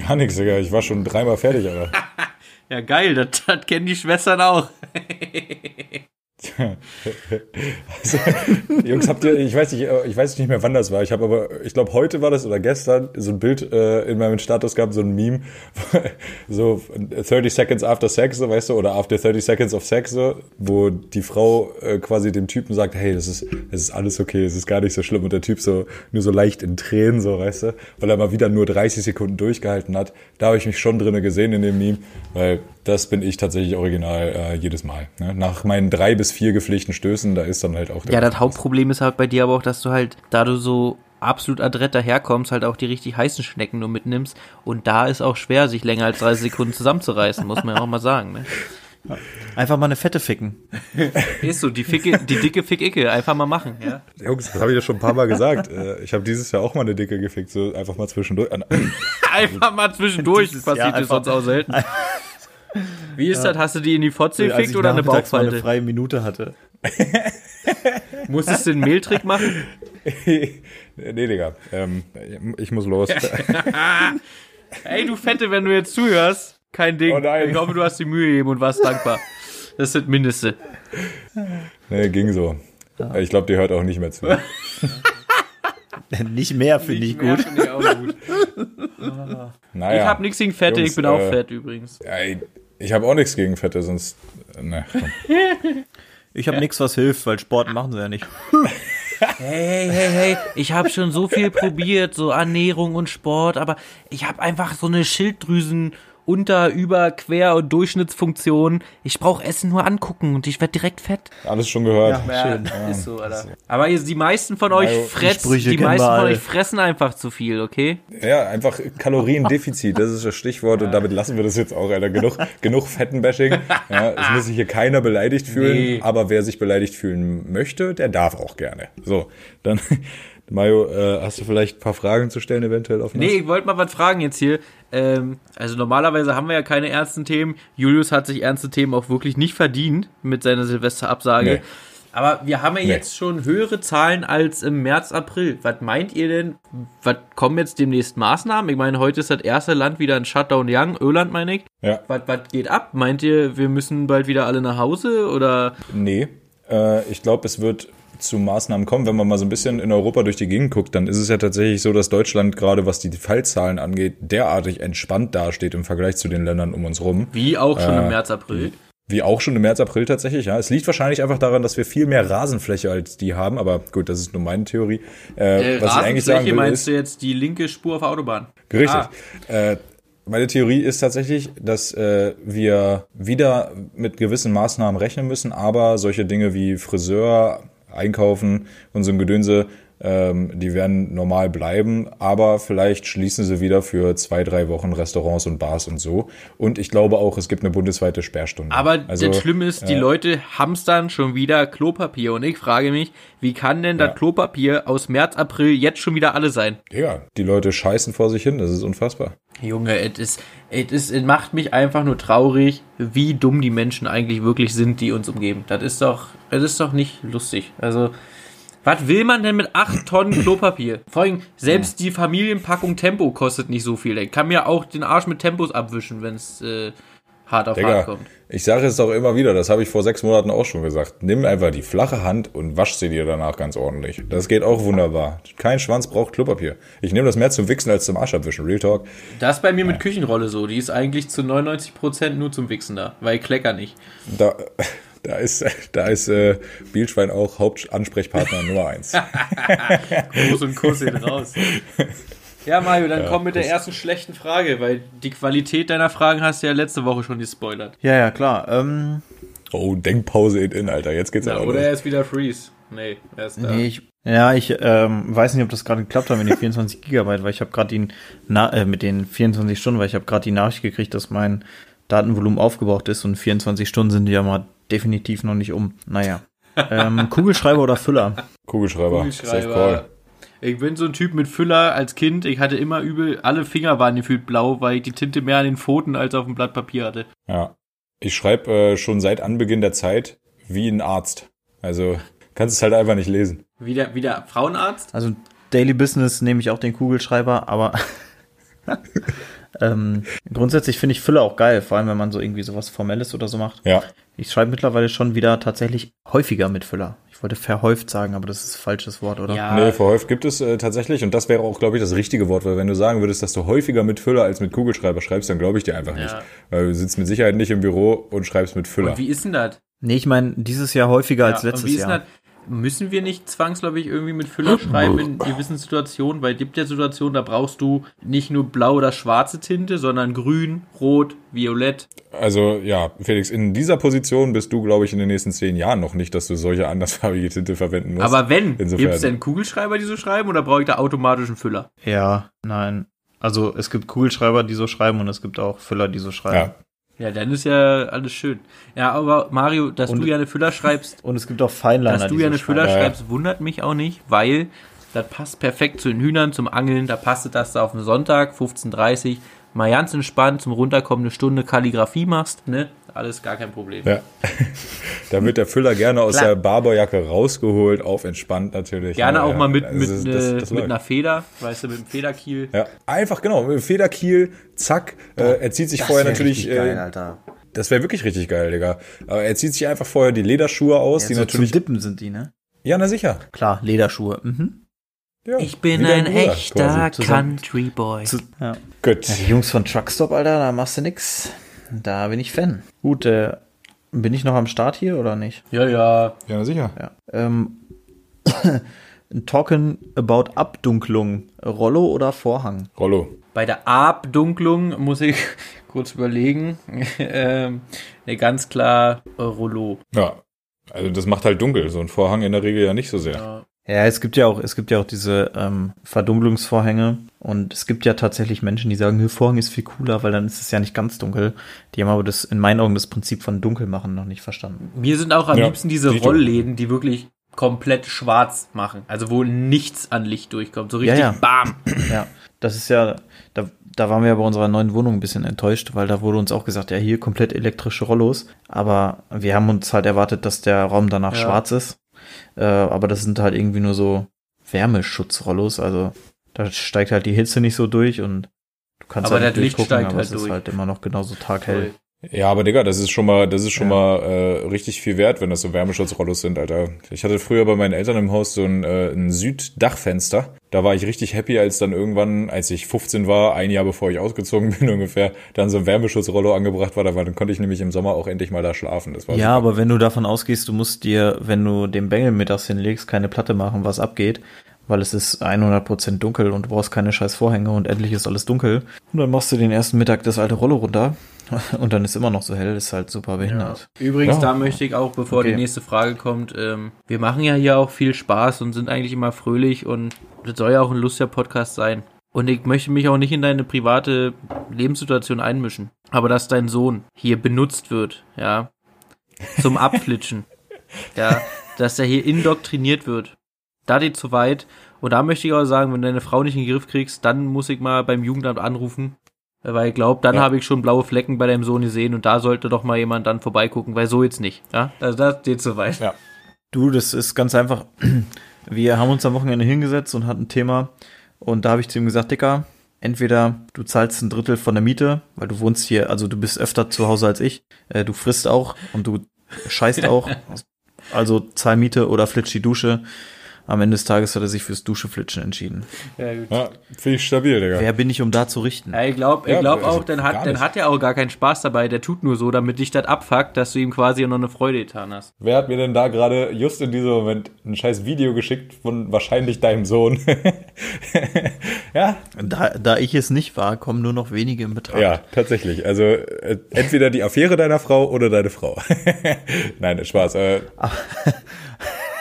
Gar nichts, Digga. Ich war schon dreimal fertig, Alter. *laughs* Ja, geil, das, das kennen die Schwestern auch. *laughs* Also, Jungs, habt ihr, ich weiß nicht, äh, ich weiß nicht mehr, wann das war. Ich habe aber, ich glaube, heute war das oder gestern so ein Bild äh, in meinem Status gehabt, so ein Meme, *laughs* so 30 Seconds after Sex, so weißt du, oder after 30 Seconds of Sex, so, wo die Frau äh, quasi dem Typen sagt, hey, das ist, es ist alles okay, es ist gar nicht so schlimm und der Typ so nur so leicht in Tränen, so weißt du, weil er mal wieder nur 30 Sekunden durchgehalten hat. Da habe ich mich schon drinne gesehen in dem Meme, weil das bin ich tatsächlich original äh, jedes Mal. Ne? Nach meinen drei bis vier gepflegten Stößen, da ist dann halt auch der Ja, das Hauptproblem ist halt bei dir aber auch, dass du halt, da du so absolut adrett daherkommst, halt auch die richtig heißen Schnecken nur mitnimmst. Und da ist auch schwer, sich länger als 30 Sekunden zusammenzureißen, muss man ja auch mal sagen. Ne? Einfach mal eine Fette ficken. *laughs* Ist so, die, Ficke, die dicke Fick-Icke, einfach mal machen. Ja? Jungs, das habe ich ja schon ein paar Mal gesagt. Äh, Ich habe dieses Jahr auch mal eine Dicke gefickt, so einfach mal zwischendurch. *laughs* Einfach mal zwischendurch, Dieses passiert einfach- sonst auch selten. *laughs* Wie ist das? Hast du die in die Fotze Als gefickt ich oder eine nachmittags mal eine Bauchfalte? freie Minute hatte. *laughs* Musstest du den Mehltrick machen? *laughs* nee, Digga, ähm, ich muss los. *laughs* Ey, du Fette, wenn du jetzt zuhörst, kein Ding. Oh. Ich hoffe, du hast die Mühe gegeben und warst dankbar. Das das Mindeste. Nee, ging so. Ich glaube, die hört auch nicht mehr zu. Nicht mehr finde ich gut. Finde ich auch gut. Naja, Ich habe nichts gegen Fette, Jungs, ich bin auch äh, fett übrigens. ey, ich habe auch nichts gegen Fette, sonst. Ne, komm. *laughs* Ich habe nichts, was hilft, weil Sport machen sie ja nicht. *laughs* Hey, hey, hey, ich habe schon so viel probiert, so Ernährung und Sport, aber ich habe einfach so eine Schilddrüsen unter, über, quer und Durchschnittsfunktion. Ich brauche Essen nur angucken und ich werde direkt fett. Alles schon gehört. Schön. ist so, Alter. Aber ihr, die meisten von euch fressen, die kennen meisten von euch fressen einfach zu viel, okay? Ja, einfach Kaloriendefizit, das ist das Stichwort und damit lassen wir das jetzt auch, Alter. Genug, *laughs* genug Fettenbashing. Ja, es muss sich hier keiner beleidigt fühlen, Nee. aber wer sich beleidigt fühlen möchte, der darf auch gerne. So, dann, Mario, äh, hast du vielleicht ein paar Fragen zu stellen, eventuell auf Nee, ich wollte mal was fragen jetzt hier. Ähm, also normalerweise haben wir ja keine ernsten Themen. Julius hat sich ernste Themen auch wirklich nicht verdient mit seiner Silvesterabsage. Nee. Aber wir haben ja Nee. jetzt schon höhere Zahlen als im März, April. Was meint ihr denn? Was kommen jetzt demnächst Maßnahmen? Ich meine, heute ist das erste Land wieder ein Shutdown Young, Irland meine ich. Ja. Was, was geht ab? Meint ihr, wir müssen bald wieder alle nach Hause oder? Nee, äh, ich glaube, es wird zu Maßnahmen kommen. Wenn man mal so ein bisschen in Europa durch die Gegend guckt, dann ist es ja tatsächlich so, dass Deutschland gerade was die Fallzahlen angeht, derartig entspannt dasteht im Vergleich zu den Ländern um uns rum. Wie auch schon Äh, im März, April. Wie auch schon im März, April tatsächlich, ja. Es liegt wahrscheinlich einfach daran, dass wir viel mehr Rasenfläche als die haben, aber gut, das ist nur meine Theorie. Äh, Äh, was ich eigentlich sagen will, meinst ist, du jetzt die linke Spur auf der Autobahn? Richtig. Ah. Äh, meine Theorie ist tatsächlich, dass äh, wir wieder mit gewissen Maßnahmen rechnen müssen, aber solche Dinge wie Friseur, Einkaufen und so ein Gedönse, ähm, die werden normal bleiben, aber vielleicht schließen sie wieder für zwei, drei Wochen Restaurants und Bars und so. Und ich glaube auch, es gibt eine bundesweite Sperrstunde. Aber Also, das Schlimme ist, die äh, Leute hamstern schon wieder Klopapier. Und ich frage mich, wie kann denn Ja. das Klopapier aus März, April jetzt schon wieder alle sein? Ja, die Leute scheißen vor sich hin, das ist unfassbar. Junge, es ist, es ist, es macht mich einfach nur traurig, wie dumm die Menschen eigentlich wirklich sind, die uns umgeben. Das ist doch, das ist doch nicht lustig. Also, was will man denn mit 8 Tonnen Klopapier? Vor allem, selbst die Familienpackung Tempo kostet nicht so viel. Ich kann mir auch den Arsch mit Tempos abwischen, wenn es äh, hart auf hart Digga, kommt. ich sage es auch immer wieder, das habe ich vor sechs Monaten auch schon gesagt. Nimm einfach die flache Hand und wasch sie dir danach ganz ordentlich. Das geht auch wunderbar. Kein Schwanz braucht Klopapier. Ich nehme das mehr zum Wichsen als zum Arsch abwischen. Real Talk. Das ist bei mir mit Küchenrolle so. Die ist eigentlich zu 99% nur zum Wichsen da, weil ich klecker nicht. Da, da ist, da ist äh, Bielschwein auch Hauptansprechpartner *laughs* Nummer eins. Gruß und Kuss hin raus. Ja, Mario, dann komm mit der ersten schlechten Frage, weil die Qualität deiner Fragen hast du ja letzte Woche schon gespoilert. Ja, ja, klar. Ähm, Oh, Denkpause in in, Alter. Jetzt geht's Ja, ja oder los. er ist wieder Freeze. Nee, er ist da. nee, ich, ja, ich ähm, weiß nicht, ob das gerade geklappt hat mit den 24 Gigabyte, weil ich habe gerade die Na äh, mit den 24 Stunden, weil ich habe gerade die Nachricht gekriegt, dass mein Datenvolumen aufgebraucht ist und 24 Stunden sind die ja mal definitiv noch nicht um. Naja. ähm, Kugelschreiber oder Füller? Kugelschreiber. Safe Kugelschreiber. Call. Ich bin so ein Typ mit Füller als Kind. Ich hatte immer übel, alle Finger waren gefühlt blau, weil ich die Tinte mehr an den Pfoten als auf dem Blatt Papier hatte. Ja. Ich schreibe äh, schon seit Anbeginn der Zeit wie ein Arzt. Also kannst es halt einfach nicht lesen. Wie der, wie der Frauenarzt? Also Daily Business nehme ich auch den Kugelschreiber, aber *laughs* ähm, grundsätzlich finde ich Füller auch geil, vor allem wenn man so irgendwie sowas Formelles oder so macht. Ja. Ich schreibe mittlerweile schon wieder tatsächlich häufiger mit Füller. Ich wollte verhäuft sagen, aber das ist ein falsches Wort, oder? Ja. Nee, verhäuft gibt es äh, tatsächlich und das wäre auch, glaube ich, das richtige Wort, weil wenn du sagen würdest, dass du häufiger mit Füller als mit Kugelschreiber schreibst, dann glaube ich dir einfach Ja. nicht. Weil du sitzt mit Sicherheit nicht im Büro und schreibst mit Füller. Und wie ist denn das? Nee, ich meine dieses Jahr häufiger als Ja, und letztes wie ist denn Jahr. Müssen wir nicht zwangsläufig irgendwie mit Füller schreiben in gewissen Situationen? Weil es gibt ja Situationen, da brauchst du nicht nur blau oder schwarze Tinte, sondern grün, rot, violett. Also ja, Felix, in dieser Position bist du, glaube ich, in den nächsten zehn Jahren noch nicht, dass du solche andersfarbige Tinte verwenden musst. Aber wenn, gibt es denn Kugelschreiber, die so schreiben, oder brauche ich da automatisch einen Füller? Ja, nein. Also es gibt Kugelschreiber, die so schreiben und es gibt auch Füller, die so schreiben. ja, Ja, dann ist ja alles schön. Ja, aber Mario, dass Und- du ja eine Füller *laughs* schreibst, Und es gibt auch Feinliner, dass du ja eine Füller ja. schreibst, wundert mich auch nicht, weil das passt perfekt zu den Hühnern, zum Angeln, da passt das, du auf den Sonntag, 15.30 mal ganz entspannt zum Runterkommen eine Stunde Kalligrafie machst, ne? Alles gar kein Problem. ja. *laughs* da wird der Füller gerne aus Klar. der Barberjacke rausgeholt, auf entspannt natürlich. Gerne Ja, auch ja. mal mit, Also mit, das- äh, das- das mit einer Feder, weißt du, mit dem Federkiel. Ja, einfach genau, mit dem Federkiel, zack, äh, er zieht sich vorher natürlich, äh, Alter. das wäre wirklich richtig geil, Digga. Aber er zieht sich einfach vorher die Lederschuhe aus, die so natürlich, zum Dippen sind die, ne? ja, na sicher. Klar, Lederschuhe. Mhm. Ja, Ich bin ein Bruder echter Country Boy. Zu, ja. Gut. Ja, die Jungs von Truckstop, Alter, da machst du nix. Da bin ich Fan. Gut, äh, bin ich noch am Start hier oder nicht? Ja, ja. Ja, na sicher. Ja. Ähm, *coughs* talking about Abdunklung. Rollo oder Vorhang? Rollo. Bei der Abdunklung muss ich *laughs* kurz überlegen. *laughs* ähm, ne, ganz klar äh, Rollo. Ja. Also das macht halt dunkel, so ein Vorhang in der Regel ja nicht so sehr. Ja. Ja, es gibt ja auch, es gibt ja auch diese ähm, Verdunklungsvorhänge und es gibt ja tatsächlich Menschen, die sagen, "Nö, Vorhang ist viel cooler, weil dann ist es ja nicht ganz dunkel. Die haben aber das in meinen Augen das Prinzip von dunkel machen noch nicht verstanden. Mir sind auch am Ja, liebsten diese. Rollläden, die wirklich komplett schwarz machen. Also wo nichts an Licht durchkommt. So richtig Ja, ja. bam. Ja, das ist ja, da, da waren wir ja bei unserer neuen Wohnung ein bisschen enttäuscht, weil da wurde uns auch gesagt, ja, hier komplett elektrische Rollos. Aber wir haben uns halt erwartet, dass der Raum danach Ja. schwarz ist. Äh, aber das sind halt irgendwie nur so Wärmeschutzrollos. Also da steigt halt die Hitze nicht so durch und du kannst Aber halt nicht Licht durchgucken, steigt aber halt es ist halt immer noch genauso taghell. Ja, aber Digga, das ist schon mal, das ist schon Ja. mal äh, richtig viel wert, wenn das so Wärmeschutzrollos sind, Alter. Ich hatte früher bei meinen Eltern im Haus so ein, äh, ein Süddachfenster. Da war ich richtig happy, als dann irgendwann, als ich 15 war, ein Jahr bevor ich ausgezogen *laughs* bin ungefähr, dann so ein Wärmeschutzrollo angebracht war. Da war, dann konnte ich nämlich im Sommer auch endlich mal da schlafen. Das war Ja, super. aber wenn du davon ausgehst, du musst dir, wenn du den Bengel mittags hinlegst, keine Platte machen, was abgeht, weil es ist 100% dunkel und du brauchst keine scheiß Vorhänge und endlich ist alles dunkel. Und dann machst du den ersten Mittag das alte Rollo runter *laughs* und dann ist immer noch so hell, ist halt super behindert. Übrigens, Ja. da möchte ich auch, bevor Okay. die nächste Frage kommt, ähm, wir machen ja hier auch viel Spaß und sind eigentlich immer fröhlich und das soll ja auch ein lustiger Podcast sein. Und ich möchte mich auch nicht in deine private Lebenssituation einmischen. Aber dass dein Sohn hier benutzt wird, ja, zum *laughs* Abflitschen, ja, dass er hier indoktriniert wird, da geht zu weit. Und da möchte ich auch sagen, wenn du deine Frau nicht in den Griff kriegst, dann muss ich mal beim Jugendamt anrufen. Weil ich glaube, dann Ja. habe ich schon blaue Flecken bei deinem Sohn gesehen und da sollte doch mal jemand dann vorbeigucken, weil so jetzt nicht. Ja, also das geht zu weit. Ja. Du, das ist ganz einfach. *clears throat* Wir haben uns am Wochenende hingesetzt und hatten ein Thema und da habe ich zu ihm gesagt, Dicker, entweder du zahlst ein Drittel von der Miete, weil du wohnst hier, also du bist öfter zu Hause als ich, äh, du frisst auch und du scheißt *laughs* auch, also zahl Miete oder flitsch die Dusche. Am Ende des Tages hat er sich fürs Duscheflitschen entschieden. Ja, gut. Ja, finde ich stabil, Digga. Wer bin ich, um da zu richten? Ja, ich glaube ich Ja, glaub also auch, dann hat, dann hat er auch gar keinen Spaß dabei. Der tut nur so, damit dich das abfuckt, dass du ihm quasi noch eine Freude getan hast. Wer hat mir denn da gerade just in diesem Moment ein scheiß Video geschickt von wahrscheinlich deinem Sohn? *laughs* ja, Da, da ich es nicht war, kommen nur noch wenige in Betracht. Ja, tatsächlich. Also äh, entweder die Affäre deiner Frau oder deine Frau. *laughs* Nein, Spaß. Äh,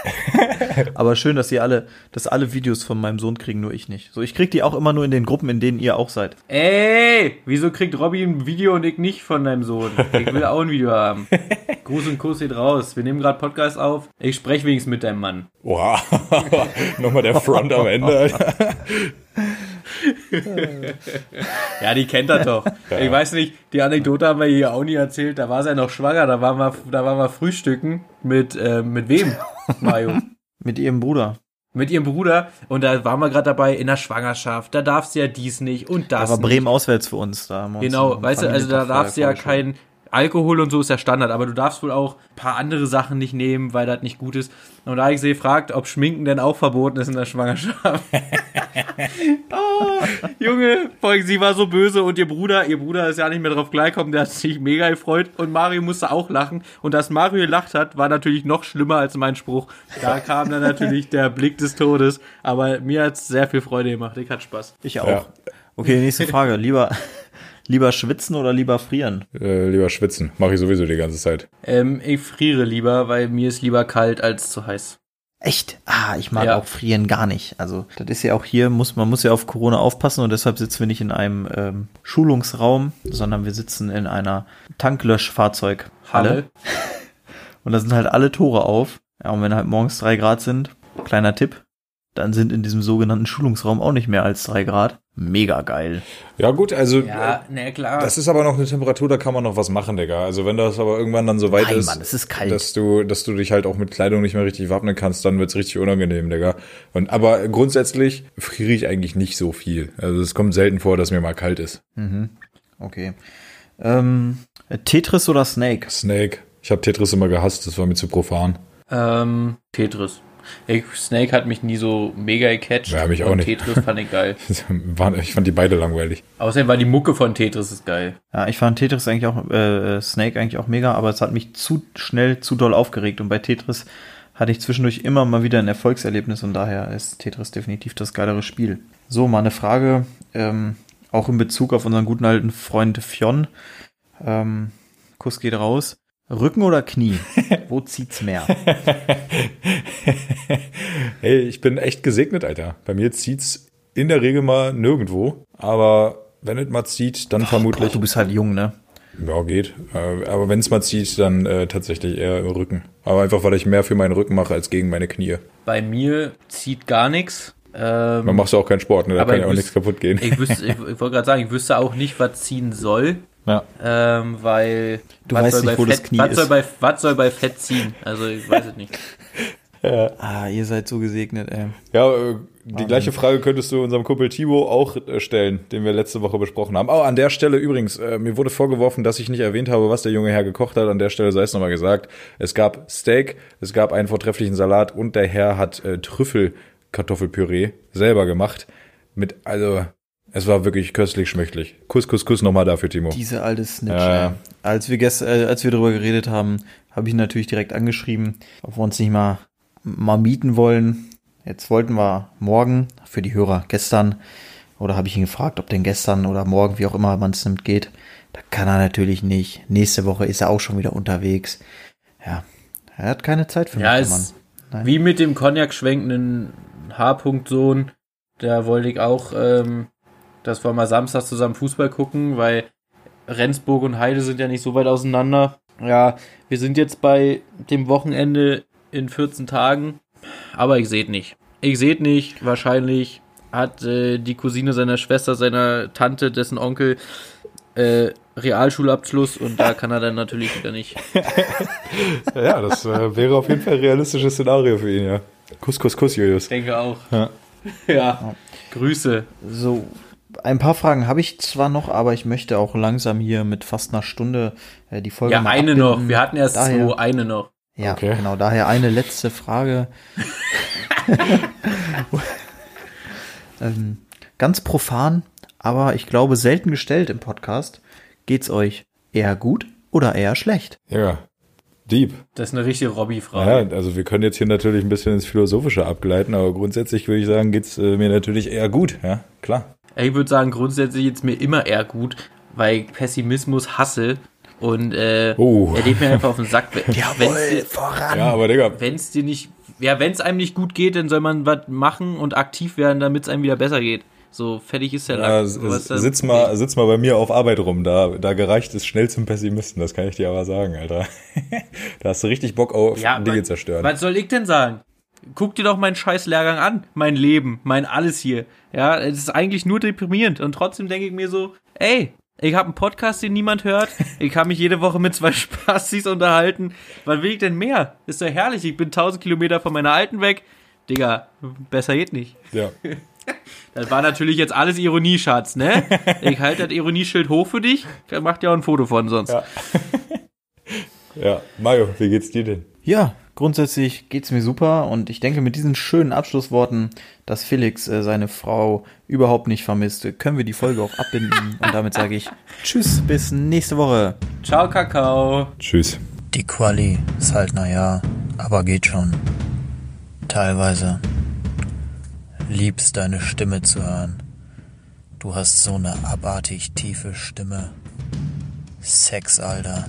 *laughs* Aber schön, dass ihr alle, dass alle Videos von meinem Sohn kriegen, nur ich nicht. So, ich krieg die auch immer nur in den Gruppen, in denen ihr auch seid. Ey, wieso kriegt Robby ein Video und ich nicht von deinem Sohn? Ich will auch ein Video haben. *laughs* Gruß und Kuss geht raus. Wir nehmen gerade Podcast auf. Ich spreche wenigstens mit deinem Mann. Wow. *laughs* Nochmal der Front am Ende. Ja, die kennt er doch. Ich weiß nicht, die Anekdote haben wir hier auch nie erzählt. Da war sie ja noch schwanger, da waren wir, da waren wir frühstücken mit, äh, mit wem, Mario? *laughs* Mit ihrem Bruder. mit ihrem Bruder und da waren wir gerade dabei in der Schwangerschaft. Da darf sie ja dies nicht und das Aber. Bremen auswärts für uns. Da haben wir Genau, weißt du, also da darfst du ja kein Alkohol und so ist ja Standard, aber du darfst wohl auch ein paar andere Sachen nicht nehmen, weil das nicht gut ist. Und da habe ich sie gefragt, ob Schminken denn auch verboten ist in der Schwangerschaft. oh, *laughs* Junge, sie war so böse und ihr Bruder, ihr Bruder ist ja nicht mehr drauf klargekommen, der hat sich mega gefreut und Mario musste auch lachen. Und dass Mario gelacht hat, war natürlich noch schlimmer als mein Spruch. Da kam dann natürlich der Blick des Todes, aber mir hat es sehr viel Freude gemacht. Ich hatte Spaß. Ich auch. Ja. Okay, nächste Frage. Lieber, lieber schwitzen oder lieber frieren? Äh, lieber schwitzen. Mache ich sowieso die ganze Zeit. Ähm, ich friere lieber, weil mir ist lieber kalt als zu heiß. Echt? Ah, ich mag Ja. auch frieren gar nicht. Also, das ist ja auch hier, muss, man muss ja auf Corona aufpassen und deshalb sitzen wir nicht in einem ähm, Schulungsraum, sondern wir sitzen in einer Tanklöschfahrzeughalle. Halle. *laughs* Und da sind halt alle Tore auf. Ja, und wenn halt morgens drei Grad sind, kleiner Tipp, dann sind in diesem sogenannten Schulungsraum auch nicht mehr als drei Grad. Mega geil. Ja gut, also Ja, na klar. das ist aber noch eine Temperatur, da kann man noch was machen, Digga. Also wenn das aber irgendwann dann so weit Nein, ist, Mann, es ist kalt. dass du, dass du dich halt auch mit Kleidung nicht mehr richtig wappnen kannst, dann wird's richtig unangenehm, Digga. Und aber grundsätzlich friere ich eigentlich nicht so viel. Also es kommt selten vor, dass mir mal kalt ist. Okay. Ähm, Tetris oder Snake? Snake. Ich habe Tetris immer gehasst, das war mir zu profan. ähm, Tetris. Ich, Snake hat mich nie so mega gecatcht. Ja, mich auch und nicht. Tetris fand ich geil. *laughs* Ich fand die beide langweilig. Außerdem war die Mucke von Tetris ist geil. Ja, ich fand Tetris eigentlich auch, äh, Snake eigentlich auch mega, aber es hat mich zu schnell, zu doll aufgeregt. Und bei Tetris hatte ich zwischendurch immer mal wieder ein Erfolgserlebnis und daher ist Tetris definitiv das geilere Spiel. So, mal eine Frage, ähm, auch in Bezug auf unseren guten alten Freund Fionn. Ähm, Kuss geht raus. Rücken oder Knie? Wo zieht's mehr? *laughs* Hey, ich bin echt gesegnet, Alter. Bei mir zieht's in der Regel mal nirgendwo. Aber wenn es mal zieht, dann vermutlich. Du bist halt jung, ne? Ja, geht. Äh, Aber wenn es mal zieht, dann äh, tatsächlich eher im Rücken. Aber einfach, weil ich mehr für meinen Rücken mache als gegen meine Knie. Bei mir zieht gar nichts. Ähm, Man macht ja auch keinen Sport, ne? Da kann ja auch nichts kaputt gehen. ich wüsste, ich, ich wollte gerade sagen, ich wüsste auch nicht, was ziehen soll. Ja. Ähm, weil. Du was weißt soll nicht, bei wo das Fett, Knie was ist. Soll bei, was soll bei Fett ziehen? Also, ich weiß es nicht. *laughs* Ah, ihr seid so gesegnet, ey. Ja, äh, die gleiche Frage könntest du unserem Kumpel Timo auch äh, stellen, den wir letzte Woche besprochen haben. Oh, an der Stelle übrigens, äh, mir wurde vorgeworfen, dass ich nicht erwähnt habe, was der junge Herr gekocht hat. An der Stelle sei es nochmal gesagt. Es gab Steak, es gab einen vortrefflichen Salat und der Herr hat äh, Trüffelkartoffelpüree selber gemacht. Mit, also, es war wirklich köstlich schmöchtlich. Kuss, Kuss, Kuss nochmal dafür, Timo. Diese alte Snitch. Ja. ey. Als wir gest äh, als wir darüber geredet haben, habe ich ihn natürlich direkt angeschrieben, ob wir uns nicht mal mal mieten wollen. Jetzt wollten wir morgen für die Hörer gestern oder habe ich ihn gefragt, ob denn gestern oder morgen, wie auch immer man es nimmt, geht. Da kann er natürlich nicht. Nächste Woche ist er auch schon wieder unterwegs. Ja, er hat keine Zeit für Ja, mich, ist wie mit dem Cognac schwenkenden H-Punkt-Sohn. Da wollte ich auch, ähm, dass wir mal Samstag zusammen Fußball gucken, weil Rendsburg und Heide sind ja nicht so weit auseinander. Ja, wir sind jetzt bei dem Wochenende in 14 Tagen, aber ich sehe nicht. Ich sehe nicht. Wahrscheinlich hat äh, die Cousine seiner Schwester, seiner Tante, dessen Onkel äh, Realschulabschluss und da kann er dann natürlich wieder nicht. *laughs* Ja, das äh, wäre auf jeden Fall ein realistisches Szenario für ihn, ja. Kuss, Kuss, Kuss, Julius. Ich denke auch. Ja. ja. Grüße. So, ein paar Fragen habe ich zwar noch, aber ich möchte auch langsam hier mit fast einer Stunde äh, die Folge Ja, mal eine abbinden. noch. Wir hatten erst Daher- zwei, eine noch. Ja, Okay. genau. Daher eine letzte Frage. *laughs* *laughs* ähm, ganz profan, aber ich glaube selten gestellt im Podcast. Geht's euch eher gut oder eher schlecht? Ja, deep. Das ist eine richtige Robby-Frage. Ja, also wir können jetzt hier natürlich ein bisschen ins Philosophische abgleiten, aber grundsätzlich würde ich sagen, geht's äh, mir natürlich eher gut, ja, klar. Ich würde sagen, grundsätzlich jetzt mir immer eher gut, weil ich Pessimismus hasse und äh, Oh. er geht mir einfach auf den Sack. *laughs* Ja, wenn's dir, voran! Ja, aber Digga, wenn's dir nicht, ja, wenn es einem nicht gut geht, dann soll man was machen und aktiv werden, damit es einem wieder besser geht. So fertig ist der Ja, Lack. sitz, mal, sitz mal bei mir auf Arbeit rum, da, da gereicht es schnell zum Pessimisten, das kann ich dir aber sagen, Alter. *laughs* da hast du richtig Bock auf Ja, Dinge zerstören. Was soll ich denn sagen? Guck dir doch meinen scheiß Lehrgang an, mein Leben, mein alles hier. Ja, es ist eigentlich nur deprimierend und trotzdem denke ich mir so, ey, ich habe einen Podcast, den niemand hört. Ich kann mich jede Woche mit zwei *laughs* Spastis unterhalten. Was will ich denn mehr? Ist doch herrlich. Ich bin 1000 Kilometer von meiner Alten weg. Digga, besser geht nicht. Ja. *laughs* Das war natürlich jetzt alles Ironie, Schatz, ne? Ich halte das Ironieschild hoch für dich. Mach dir auch ein Foto von sonst. Ja. *laughs* ja, Mario, wie geht's dir denn? Ja, grundsätzlich geht's mir super und ich denke mit diesen schönen Abschlussworten, dass Felix äh, seine Frau überhaupt nicht vermisst, können wir die Folge auch abbinden und damit sage ich *laughs* Tschüss, bis nächste Woche. Ciao, Kakao. Tschüss. Die Quali ist halt naja, aber geht schon. Teilweise. Liebst deine Stimme zu hören. Du hast so eine abartig tiefe Stimme. Sex, Alter.